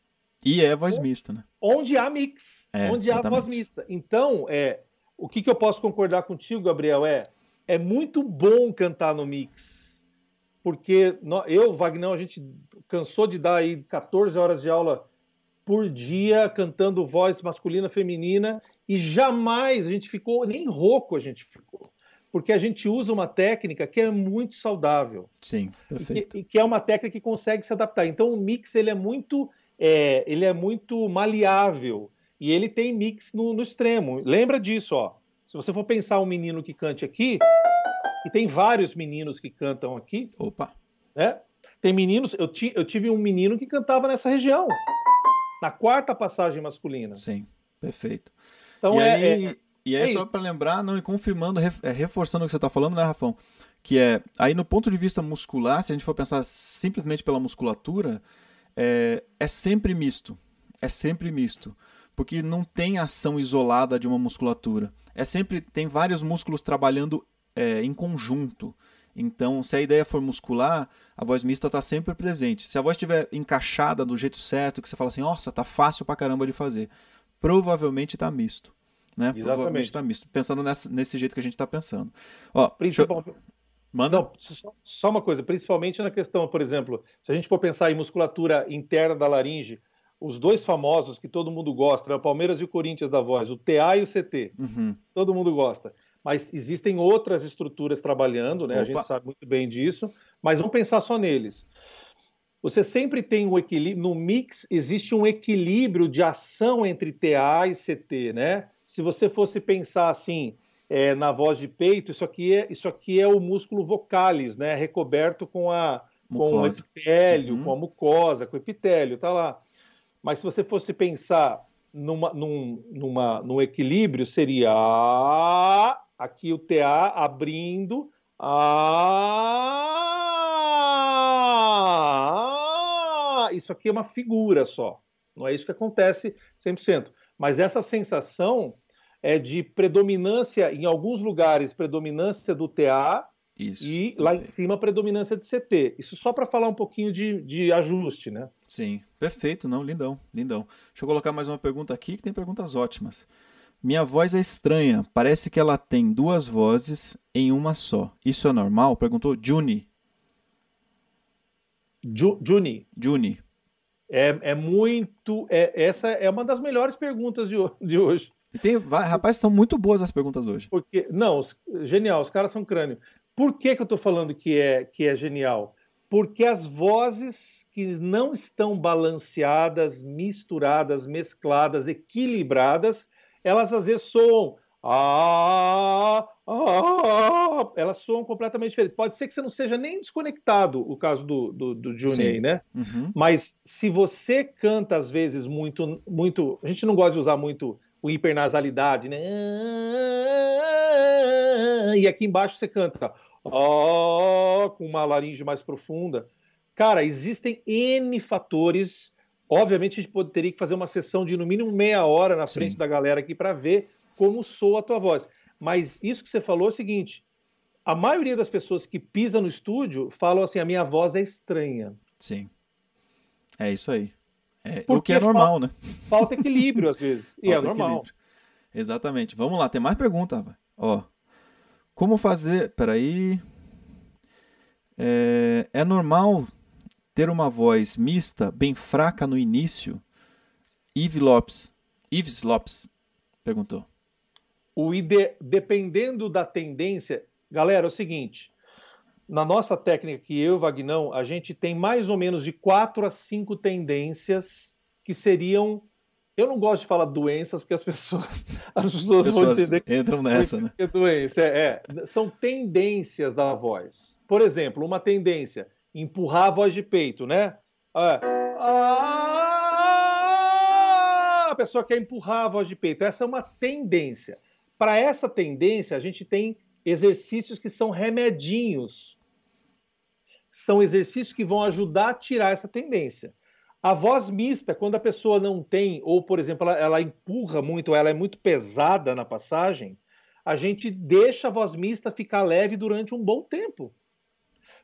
E é voz mista, né? onde há mix, É, onde há voz exatamente. mista. Então, é, o que, que eu posso concordar contigo, Gabriel, é é muito bom cantar no mix. Porque eu, Wagner, a gente cansou de dar aí 14 horas de aula por dia cantando voz masculina, feminina, e jamais a gente ficou, nem rouco a gente ficou. Porque a gente usa uma técnica que é muito saudável Sim, e perfeito. que, e que é uma técnica que consegue se adaptar. Então o mix ele é muito, é, ele é muito maleável e ele tem mix no, no extremo. Lembra disso, ó. Se você for pensar um menino que cante aqui, e tem vários meninos que cantam aqui, Opa. né? Tem meninos, eu, ti, eu tive um menino que cantava nessa região, na quarta passagem masculina. Sim, perfeito. Então e é, aí, é- e aí é só para lembrar, não, e confirmando, é, reforçando o que você está falando, né, Rafão? Que é, aí no ponto de vista muscular, se a gente for pensar simplesmente pela musculatura, é, é sempre misto. É sempre misto. porque não tem ação isolada de uma musculatura. É sempre tem vários músculos trabalhando é, em conjunto. Então, se a ideia for muscular, a voz mista está sempre presente. Se a voz estiver encaixada do jeito certo, que você fala assim, nossa, tá fácil pra caramba de fazer, provavelmente está misto. Né? Exatamente. Provavelmente está misto. Pensando nessa, nesse jeito que a gente está pensando. Ó, Principal... eu... Manda. Não, só uma coisa, principalmente na questão, por exemplo, se a gente for pensar em musculatura interna da laringe, os dois famosos que todo mundo gosta, né? o Palmeiras e o Corinthians da voz, o TA e o CT. Uhum. Todo mundo gosta mas existem outras estruturas trabalhando, né? Opa. A gente sabe muito bem disso, mas vamos pensar só neles. Você sempre tem um equilíbrio, no mix existe um equilíbrio de ação entre TA e CT, né? Se você fosse pensar assim, é, na voz de peito, isso aqui é, isso aqui é o músculo vocalis, né? Recoberto com, a, com o epitélio, uhum. com a mucosa, com o epitélio, tá lá. Mas se você fosse pensar numa, num, numa, num equilíbrio, seria aqui o TA abrindo. Ah, isso aqui é uma figura só. Não é isso que acontece 100%. Mas essa sensação é de predominância, em alguns lugares, predominância do TA isso, e perfeito. lá em cima predominância de CT. Isso só para falar um pouquinho de, de ajuste, né? Sim, perfeito, não, lindão, lindão. Deixa eu colocar mais uma pergunta aqui, que tem perguntas ótimas. Minha voz é estranha, parece que ela tem duas vozes em uma só. Isso é normal? Perguntou Juni. Ju, Juni. Juni. É, é muito. É, essa é uma das melhores perguntas de, de hoje. E tem, rapaz, são muito boas as perguntas hoje. Porque, não, genial, os caras são crânio. Por que, que eu estou falando que é, que é genial? Porque as vozes que não estão balanceadas, misturadas, mescladas, equilibradas, elas às vezes soam. Ah, ah, elas soam completamente diferentes. Pode ser que você não seja nem desconectado, o caso do, do, do Juni né? Uhum. Mas se você canta, às vezes, muito, muito. A gente não gosta de usar muito o hipernasalidade, né? E aqui embaixo você canta ah, com uma laringe mais profunda. Cara, existem N fatores Obviamente, a gente pode, teria que fazer uma sessão de no mínimo meia hora na Sim. frente da galera aqui para ver como soa a tua voz. Mas isso que você falou é o seguinte: a maioria das pessoas que pisa no estúdio falam assim: a minha voz é estranha. Sim. É isso aí. É, Porque o que é normal, falta, né? Falta equilíbrio às vezes. e é normal. Equilíbrio. Exatamente. Vamos lá, tem mais pergunta. Ó. Como fazer. Peraí. É, é normal ter uma voz mista, bem fraca no início? Yves Lopes, Yves Lopes perguntou. O ide... Dependendo da tendência, galera, é o seguinte, na nossa técnica que eu e o Vagnão, a gente tem mais ou menos de quatro a cinco tendências que seriam eu não gosto de falar doenças porque as pessoas (laughs) as pessoas, pessoas vão entender que entram nessa, né? É doença é, é, são tendências da voz. Por exemplo, uma tendência empurrar a voz de peito, né? Ah, a pessoa quer empurrar a voz de peito. Essa é uma tendência. Para essa tendência, a gente tem exercícios que são remedinhos. São exercícios que vão ajudar a tirar essa tendência. A voz mista, quando a pessoa não tem, ou, por exemplo, ela, ela empurra muito, ela é muito pesada na passagem, a gente deixa a voz mista ficar leve durante um bom tempo.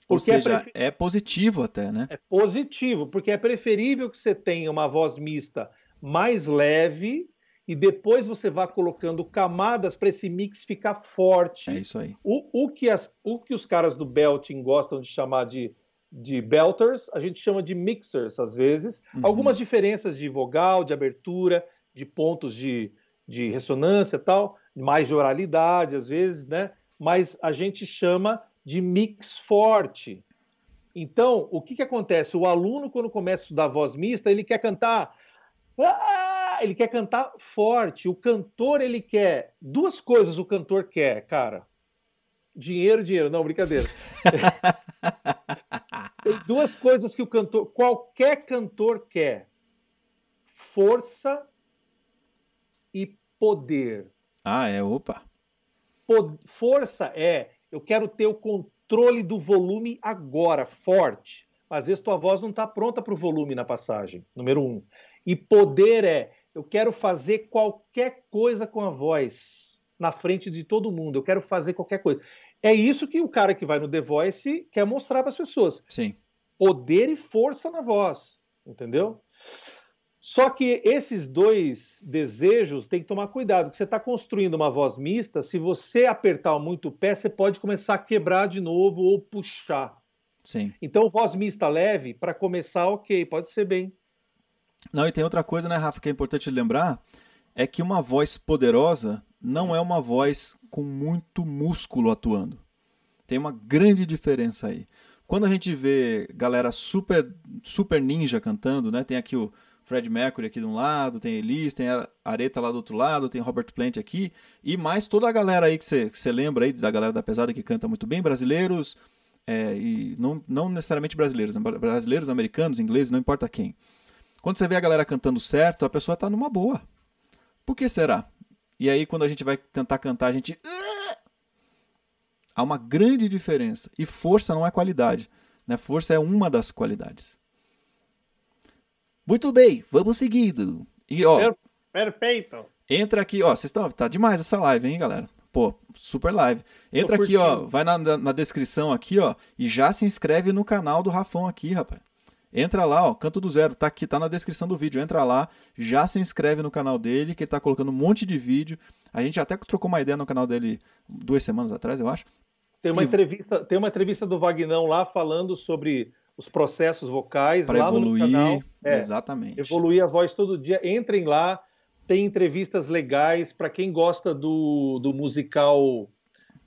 Ou é seja, é, prefer... é, positivo até, né? É positivo, porque é preferível que você tenha uma voz mista mais leve e depois você vá colocando camadas para esse mix ficar forte. É isso aí. O, o, que as, o que os caras do belting gostam de chamar de, de belters, a gente chama de mixers às vezes. Uhum. Algumas diferenças de vogal, de abertura, de pontos de, de ressonância tal, mais de oralidade às vezes, né? Mas a gente chama de mix forte. Então, o que, que acontece? O aluno, quando começa a estudar voz mista, ele quer cantar. Ah, ele quer cantar forte. O cantor, ele quer. Duas coisas o cantor quer, cara. Dinheiro, dinheiro. Não, brincadeira. (laughs) Tem duas coisas que o cantor. Qualquer cantor quer: força e poder. Ah, é? Opa. Força é eu quero ter o controle do volume agora, forte. Às vezes tua voz não está pronta para o volume na passagem, número um. E poder é, Eu quero fazer qualquer coisa com a voz na frente de todo mundo. Eu quero fazer qualquer coisa. É isso que o cara que vai no The Voice quer mostrar para as pessoas. Sim. Poder e força na voz, entendeu? Só que esses dois desejos tem que tomar cuidado, que você está construindo uma voz mista, se você apertar muito o pé, você pode começar a quebrar de novo ou puxar. Sim. Então, voz mista leve, para começar, ok, pode ser bem. Não, e tem outra coisa, né, Rafa, que é importante lembrar, é que uma voz poderosa não é uma voz com muito músculo atuando. Tem uma grande diferença aí. Quando a gente vê galera super super ninja cantando, né? Tem aqui o Fred Mercury aqui de um lado, tem Elis, tem a Areta lá do outro lado, tem Robert Plant aqui, e mais toda a galera aí que você lembra aí, da galera da pesada que canta muito bem, brasileiros, é, e não, não necessariamente brasileiros, né? brasileiros, americanos, ingleses, não importa quem. Quando você vê a galera cantando certo, a pessoa tá numa boa. Por que será? E aí quando a gente vai tentar cantar, a gente. Há uma grande diferença. E força não é qualidade. Né? Força é uma das qualidades. Muito bem, vamos seguindo. E ó, perfeito. Entra aqui, ó, vocês estão, tá demais essa live, hein, galera? Pô, super live. Entra aqui, ó, vai na, na, descrição aqui, ó, e já se inscreve no canal do Rafão aqui, rapaz. Entra lá, ó, Canto do Zero, tá aqui, tá na descrição do vídeo. Entra lá, já se inscreve no canal dele, que ele tá colocando um monte de vídeo. A gente até trocou uma ideia no canal dele duas semanas atrás, eu acho. Tem uma, entrevista, tem uma entrevista do Vagnão lá falando sobre os processos vocais lá evoluir, no canal. É, exatamente. Evoluir a voz todo dia. Entrem lá, tem entrevistas legais para quem gosta do, do musical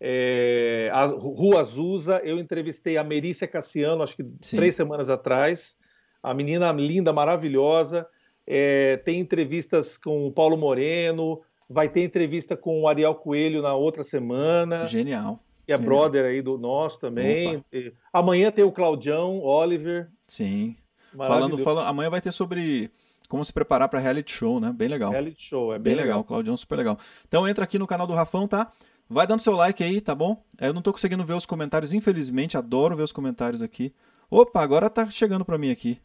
é, a Rua Azusa. Eu entrevistei a Merícia Cassiano, acho que Sim. três semanas atrás. A menina linda, maravilhosa. É, tem entrevistas com o Paulo Moreno. Vai ter entrevista com o Ariel Coelho na outra semana. Genial que é brother aí do nosso também. Amanhã tem o Claudião Oliver. Sim. Falando, falando, amanhã vai ter sobre como se preparar para reality show, né? Bem legal. Reality show, é bem, bem legal. legal. Claudião, super legal. Então entra aqui no canal do Rafão, tá? Vai dando seu like aí, tá bom? Eu não tô conseguindo ver os comentários, infelizmente, adoro ver os comentários aqui. Opa, agora tá chegando para mim aqui.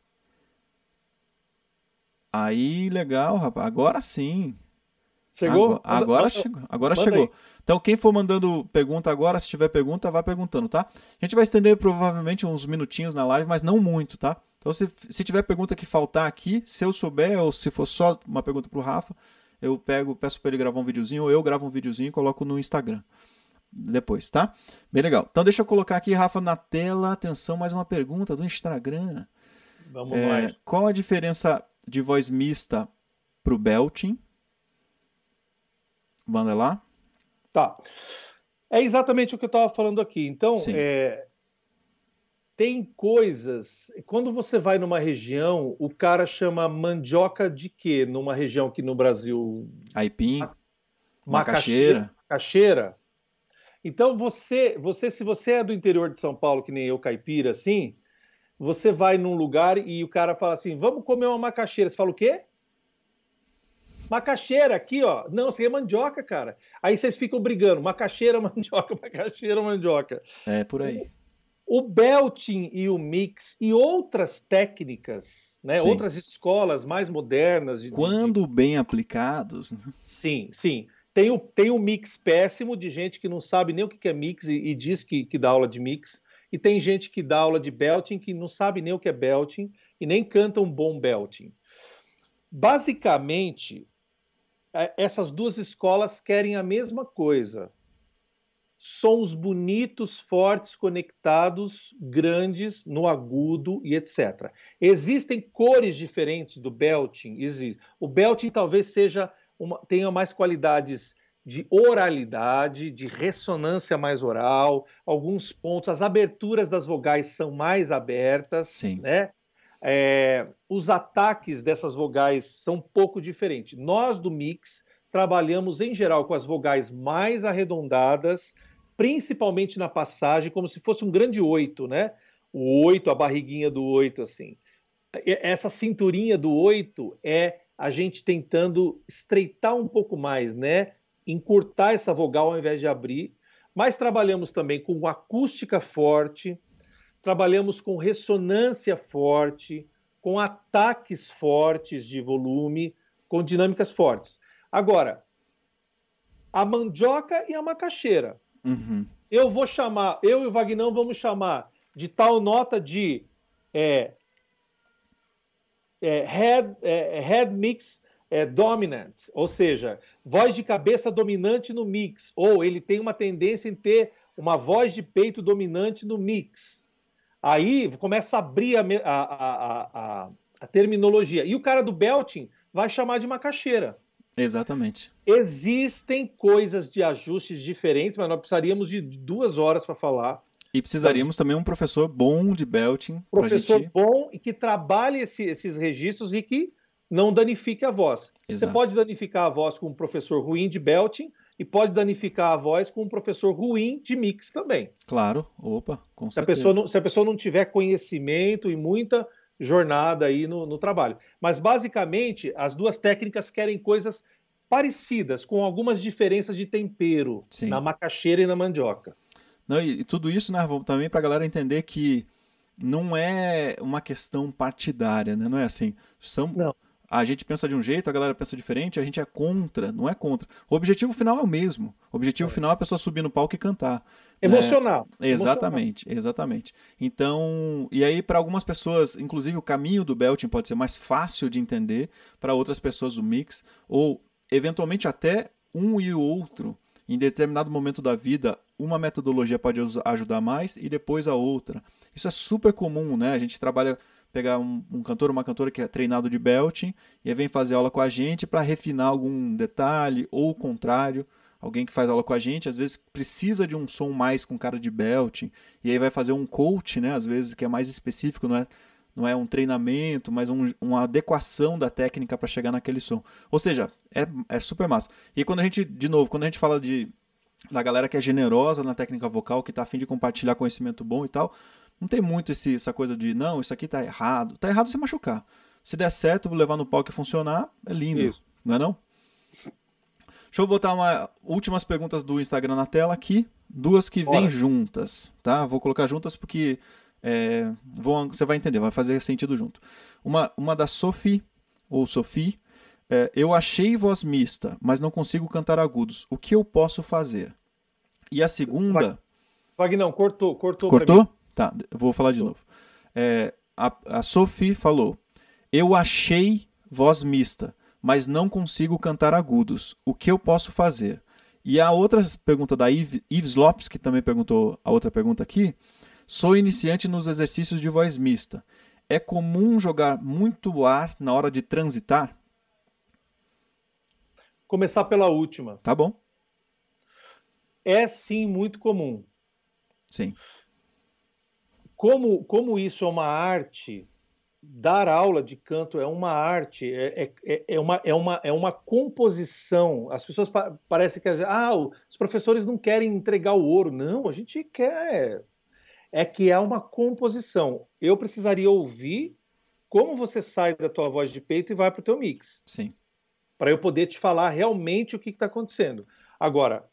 Aí, legal, rapaz. Agora sim. Chegou? Agora, agora manda, chegou. Agora chegou. Aí. Então, quem for mandando pergunta agora, se tiver pergunta, vá perguntando, tá? A gente vai estender provavelmente uns minutinhos na live, mas não muito, tá? Então, se, se tiver pergunta que faltar aqui, se eu souber, ou se for só uma pergunta pro Rafa, eu pego, peço para ele gravar um videozinho, ou eu gravo um videozinho e coloco no Instagram. Depois, tá? Bem legal. Então, deixa eu colocar aqui, Rafa, na tela. Atenção, mais uma pergunta do Instagram. Vamos é, lá. Qual a diferença de voz mista pro belting? Manda lá. Tá. É exatamente o que eu estava falando aqui. Então, é, tem coisas. Quando você vai numa região, o cara chama mandioca de quê? Numa região que no Brasil. Aipim. Macaxeira. Macaxeira. Então, você, você, se você é do interior de São Paulo, que nem eu, caipira, assim, você vai num lugar e o cara fala assim: vamos comer uma macaxeira. Você fala o quê? Macaxeira aqui, ó. Não, isso aí é mandioca, cara. Aí vocês ficam brigando. Macaxeira, (laughs) mandioca, macaxeira, mandioca. É, por aí. O belting e o mix e outras técnicas, né? Sim. Outras escolas mais modernas. De, Quando de... bem aplicados. Né? Sim, sim. Tem o, tem o mix péssimo de gente que não sabe nem o que é mix e, e diz que, que dá aula de mix. E tem gente que dá aula de belting que não sabe nem o que é belting e nem canta um bom belting. Basicamente, é, essas duas escolas querem a mesma coisa. Sons bonitos, fortes, conectados, grandes, no agudo e etc. Existem cores diferentes do belting. Existe. O belting talvez seja uma, tenha mais qualidades de oralidade, de ressonância mais oral, alguns pontos, as aberturas das vogais são mais abertas, Sim. né? É, os ataques dessas vogais são um pouco diferentes. Nós do mix trabalhamos em geral com as vogais mais arredondadas, principalmente na passagem, como se fosse um grande oito, né? O oito, a barriguinha do oito, assim. Essa cinturinha do oito é a gente tentando estreitar um pouco mais, né? Encurtar essa vogal ao invés de abrir. Mas trabalhamos também com acústica forte, trabalhamos com ressonância forte, com ataques fortes de volume, com dinâmicas fortes. Agora, a mandioca e a macaxeira. Uhum. Eu vou chamar, eu e o Vagnão vamos chamar de tal nota de é, é, head, é, head mix é, dominant, ou seja, voz de cabeça dominante no mix, ou ele tem uma tendência em ter uma voz de peito dominante no mix. Aí começa a abrir a, a, a, a terminologia. E o cara do belting vai chamar de macaxeira. Exatamente. Existem coisas de ajustes diferentes, mas nós precisaríamos de duas horas para falar. E precisaríamos também um professor bom de belting. Professor gente... bom e que trabalhe esse, esses registros e que não danifique a voz. Exato. Você pode danificar a voz com um professor ruim de belting e pode danificar a voz com um professor ruim de mix também. Claro, opa, com se certeza. A pessoa não, se a pessoa não tiver conhecimento e muita jornada aí no, no trabalho. Mas basicamente as duas técnicas querem coisas parecidas, com algumas diferenças de tempero Sim. na macaxeira e na mandioca. Não, e, e tudo isso, né, também para a galera entender que não é uma questão partidária, né? Não é assim. São, não. A gente pensa de um jeito, a galera pensa diferente, a gente é contra, não é contra. O objetivo final é o mesmo. O objetivo é. final é a pessoa subir no palco e cantar. Emocional. Né? Exatamente, Emocional. exatamente. Então, e aí para algumas pessoas, inclusive o caminho do belting pode ser mais fácil de entender, para outras pessoas o mix, ou eventualmente até um e o outro, em determinado momento da vida, uma metodologia pode ajudar mais e depois a outra. Isso é super comum, né? A gente trabalha pegar um, um cantor, uma cantora que é treinado de belting e vem fazer aula com a gente para refinar algum detalhe ou o contrário. Alguém que faz aula com a gente, às vezes precisa de um som mais com cara de belting e aí vai fazer um coach, né? Às vezes que é mais específico, não é não é um treinamento, mas um, uma adequação da técnica para chegar naquele som. Ou seja, é, é super massa. E quando a gente, de novo, quando a gente fala de da galera que é generosa na técnica vocal, que está afim de compartilhar conhecimento bom e tal, não tem muito esse, essa coisa de, não, isso aqui tá errado. Tá errado você machucar. Se der certo, levar no palco e funcionar, é lindo. Isso. Não é não? Deixa eu botar uma últimas perguntas do Instagram na tela aqui. Duas que vêm juntas, tá? Vou colocar juntas porque é, vão, você vai entender, vai fazer sentido junto. Uma, uma da Sophie, ou Sophie. É, eu achei voz mista, mas não consigo cantar agudos. O que eu posso fazer? E a segunda. Vagnão, cortou, cortou. Cortou? Tá, vou falar de novo. É, a, a Sophie falou: Eu achei voz mista, mas não consigo cantar agudos. O que eu posso fazer? E a outra pergunta da Yves Lopes, que também perguntou a outra pergunta aqui. Sou iniciante nos exercícios de voz mista. É comum jogar muito ar na hora de transitar? Começar pela última. Tá bom. É sim muito comum. Sim como, como isso é uma arte, dar aula de canto é uma arte, é, é, é, é uma, é, uma, é uma composição. As pessoas pa parecem que ah, os professores não querem entregar o ouro. Não, a gente quer. É que é uma composição. Eu precisaria ouvir como você sai da tua voz de peito e vai para o teu mix. Sim. Para eu poder te falar realmente o que está acontecendo. Agora,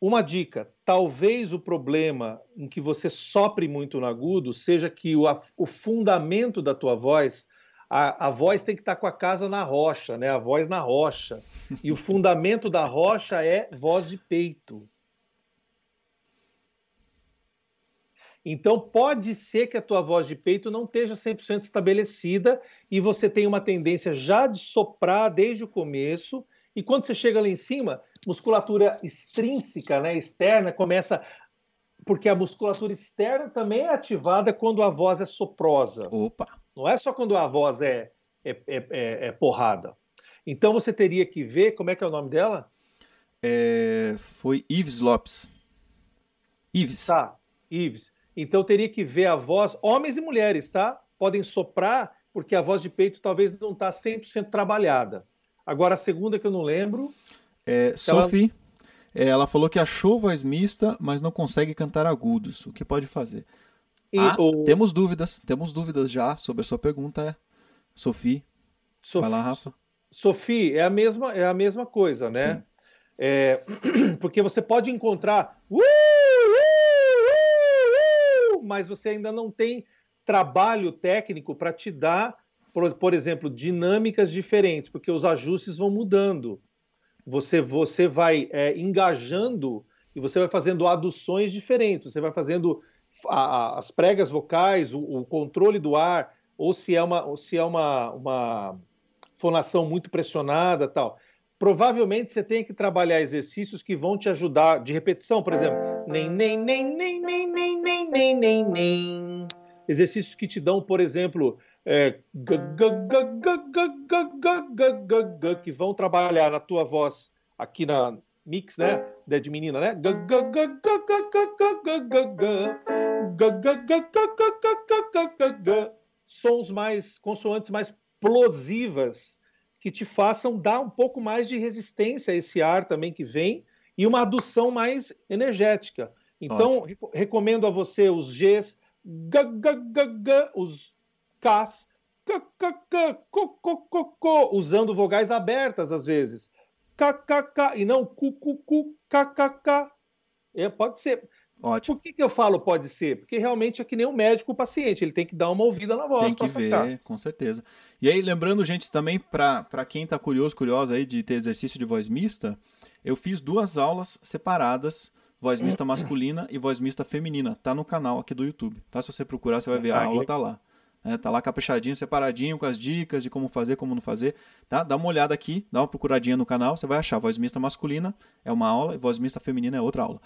uma dica: talvez o problema em que você sopre muito no agudo seja que o, o fundamento da tua voz, a, a, voz tem que estar com a casa na rocha, né? A voz na rocha. E o fundamento da rocha é voz de peito. Então pode ser que a tua voz de peito não esteja 100% estabelecida e você tem uma tendência já de soprar desde o começo e quando você chega lá em cima, musculatura extrínseca, né, externa, começa. Porque a musculatura externa também é ativada quando a voz é soprosa. Opa! Não é só quando a voz é, é, é, é, é porrada. Então você teria que ver, como é que é o nome dela? É, foi Yves Lopes. Yves. Tá, Yves. Então teria que ver a voz, homens e mulheres, tá? Podem soprar, porque a voz de peito talvez não está 100% trabalhada. Agora, a segunda que eu não lembro. É, Sophie, ela... ela... falou que achou voz mista, mas não consegue cantar agudos. O que pode fazer? E ah, o... Temos dúvidas, temos dúvidas já sobre a sua pergunta, é. Sophie. Sof... Vai lá, Rafa. Sophie, é a mesma, é a mesma coisa, né? É, (clears throat) porque você pode encontrar. Uh, uh, uh, mas você ainda não tem trabalho técnico para te dar por, por exemplo, dinâmicas diferentes, porque os ajustes vão mudando. Você, você vai é, engajando e você vai fazendo aduções diferentes, você vai fazendo a, a, as pregas vocais, o, o, controle do ar, ou se é uma, ou se é uma, uma fonação muito pressionada tal. Provavelmente você tem que trabalhar exercícios que vão te ajudar de repetição, por exemplo, nem nem nem nem nem nem nem nem nem nem exercícios que te dão, por exemplo, é, que vão trabalhar na tua voz aqui na mix, né? De menina, né? Sons mais, consoantes mais plosivas que te façam dar um pouco mais de resistência a esse ar também que vem e uma adução mais energética. Então, recomendo a você os Gs, g, g, g, os Ks, k, k, k, co, co, co, co, usando vogais abertas às vezes. K, k, k, e não cu, cu, cu, k, k, k. É, pode ser. Ótimo. Por que, que eu falo pode ser? Porque realmente é que nem o médico o paciente, ele tem que dar uma ouvida na voz. Tem que ver, com certeza. E aí, lembrando, gente, também para quem está curioso, curiosa aí de ter exercício de voz mista, eu fiz duas aulas separadas voz mista masculina e voz mista feminina. Tá no canal aqui do YouTube. Tá? Se você procurar, você vai ver a aula, tá lá. É, tá lá caprichadinho, separadinho, com as dicas de como fazer, como não fazer. Tá? Dá uma olhada aqui, dá uma procuradinha no canal, você vai achar. Voz mista masculina é uma aula e voz mista feminina é outra aula.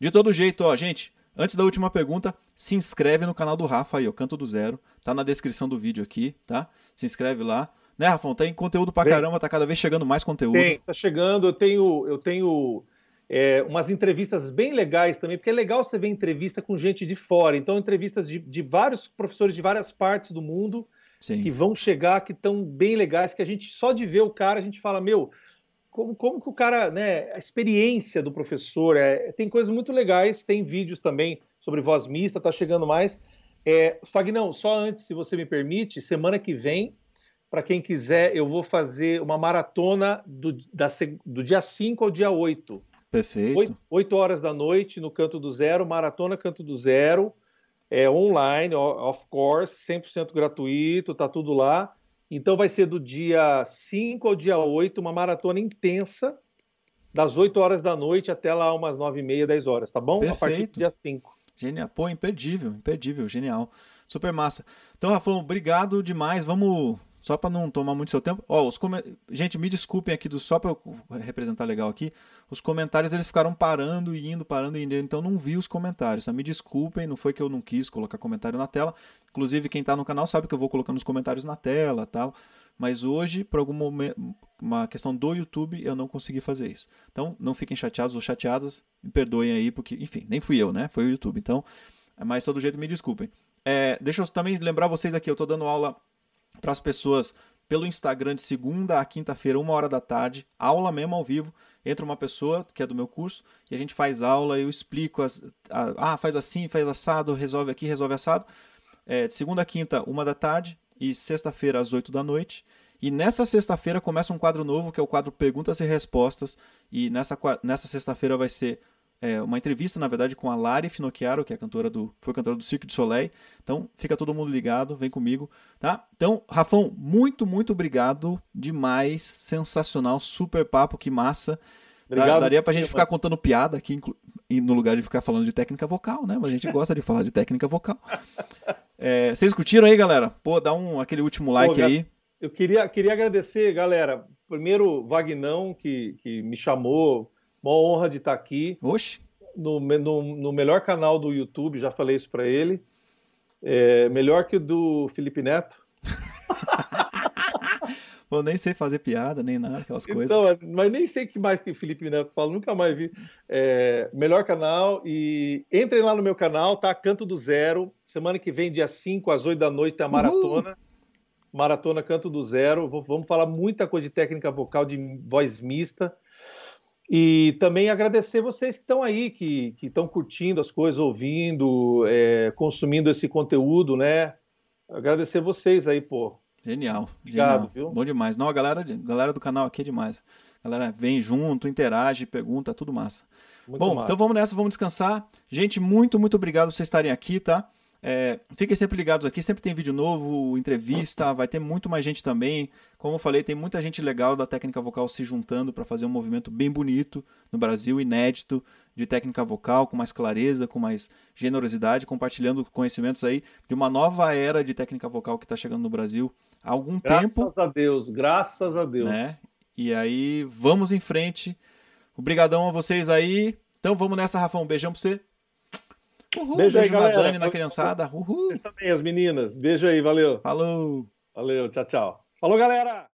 De todo jeito, ó, gente, antes da última pergunta, se inscreve no canal do Rafa aí, ó, Canto do Zero. Tá na descrição do vídeo aqui, tá? Se inscreve lá. Né, Rafão? Tem conteúdo pra caramba, tá cada vez chegando mais conteúdo. Tem, tá chegando. Eu tenho, eu tenho é, umas entrevistas bem legais também, porque é legal você ver entrevista com gente de fora. Então, entrevistas de, de vários professores de várias partes do mundo Sim. que vão chegar, que estão bem legais, que a gente, só de ver o cara, a gente fala, meu, como, como que o cara, né, a experiência do professor, é, tem coisas muito legais, tem vídeos também sobre voz mista, tá chegando mais. É, Fagnão, só antes, se você me permite, semana que vem, para quem quiser, eu vou fazer uma maratona do, da, do dia 5 ao dia 8. Perfeito. 8, horas da noite no Canto do Zero, Maratona Canto do Zero, é online, of course, 100% gratuito, tá tudo lá. Então vai ser do dia 5 ao dia 8, uma maratona intensa, das 8 horas da noite até lá umas 9 e meia, 10 horas, tá bom? Perfeito. A partir do dia 5. Genial. Pô, imperdível, imperdível, genial. Super massa. Então, Rafão, obrigado demais. Vamos só para não tomar muito seu tempo. Ó, os com... Gente, me desculpem aqui, do... só para representar legal aqui. Os comentários eles ficaram parando e indo, parando e indo, então não vi os comentários. Tá? Me desculpem, não foi que eu não quis colocar comentário na tela. Inclusive, quem está no canal sabe que eu vou colocando os comentários na tela tal. Mas hoje, por algum momento, uma questão do YouTube, eu não consegui fazer isso. Então, não fiquem chateados ou chateadas, me perdoem aí, porque, enfim, nem fui eu, né? Foi o YouTube. Então, mas todo jeito me desculpem. É, deixa eu também lembrar vocês aqui, eu estou dando aula para as pessoas pelo Instagram de segunda a quinta-feira, uma hora da tarde, aula mesmo ao vivo. Entra uma pessoa que é do meu curso e a gente faz aula, eu explico, as, a, ah, faz assim, faz assado, resolve aqui, resolve assado. É, de segunda a quinta, uma da tarde e sexta-feira às oito da noite. E nessa sexta-feira começa um quadro novo, que é o quadro Perguntas e Respostas. E nessa, nessa sexta-feira vai ser é, uma entrevista, na verdade, com a Lari Finocchiaro, que é cantora do, foi cantora do Cirque du Soleil. Então, fica todo mundo ligado, vem comigo, tá? Então, Rafão, muito, muito obrigado demais, sensacional, super papo, que massa. Obrigado, Daria pra gente ficar contando piada aqui, no lugar de ficar falando de técnica vocal, né? Mas a gente gosta de falar de técnica vocal. É, vocês curtiram aí, galera? Pô, dá um, aquele último like Pô, aí. Eu queria, queria agradecer, galera. Primeiro, Vagnão, que, que me chamou, uma honra de estar aqui. Oxe. No, no, no melhor canal do YouTube, já falei isso para ele. É, melhor que o do Felipe Neto. (laughs) Eu nem sei fazer piada, nem nada, aquelas coisas. Então, mas nem sei que mais que o Felipe Neto fala, nunca mais vi. É, melhor canal e entrem lá no meu canal, tá? Canto do Zero. Semana que vem, dia 5 às 8 da noite, tem a maratona. Uhul. Maratona Canto do Zero. Vamos falar muita coisa de técnica vocal, de voz mista. E também agradecer vocês que estão aí, que estão curtindo as coisas, ouvindo, é, consumindo esse conteúdo, né? Agradecer vocês aí, pô. Genial. Obrigado, genial. viu? Bom demais. Não, a galera, galera do canal aqui é demais. A galera vem junto, interage, pergunta, tudo massa. Muito Bom, massa. então vamos nessa, vamos descansar. Gente, muito, muito obrigado por vocês estarem aqui, tá? É, fiquem sempre ligados aqui, sempre tem vídeo novo, entrevista, vai ter muito mais gente também. Como eu falei, tem muita gente legal da técnica vocal se juntando para fazer um movimento bem bonito no Brasil, inédito, de técnica vocal, com mais clareza, com mais generosidade, compartilhando conhecimentos aí de uma nova era de técnica vocal que está chegando no Brasil há algum graças tempo. Graças a Deus, graças a Deus. Né? E aí, vamos em frente. Obrigadão a vocês aí. Então vamos nessa, Rafão. Um beijão pra você. Uhul, beijo, beijo aí, na. Dani, na criançada. Uhul. Vocês também, as meninas. Beijo aí, valeu. Falou. Valeu, tchau, tchau. Falou, galera!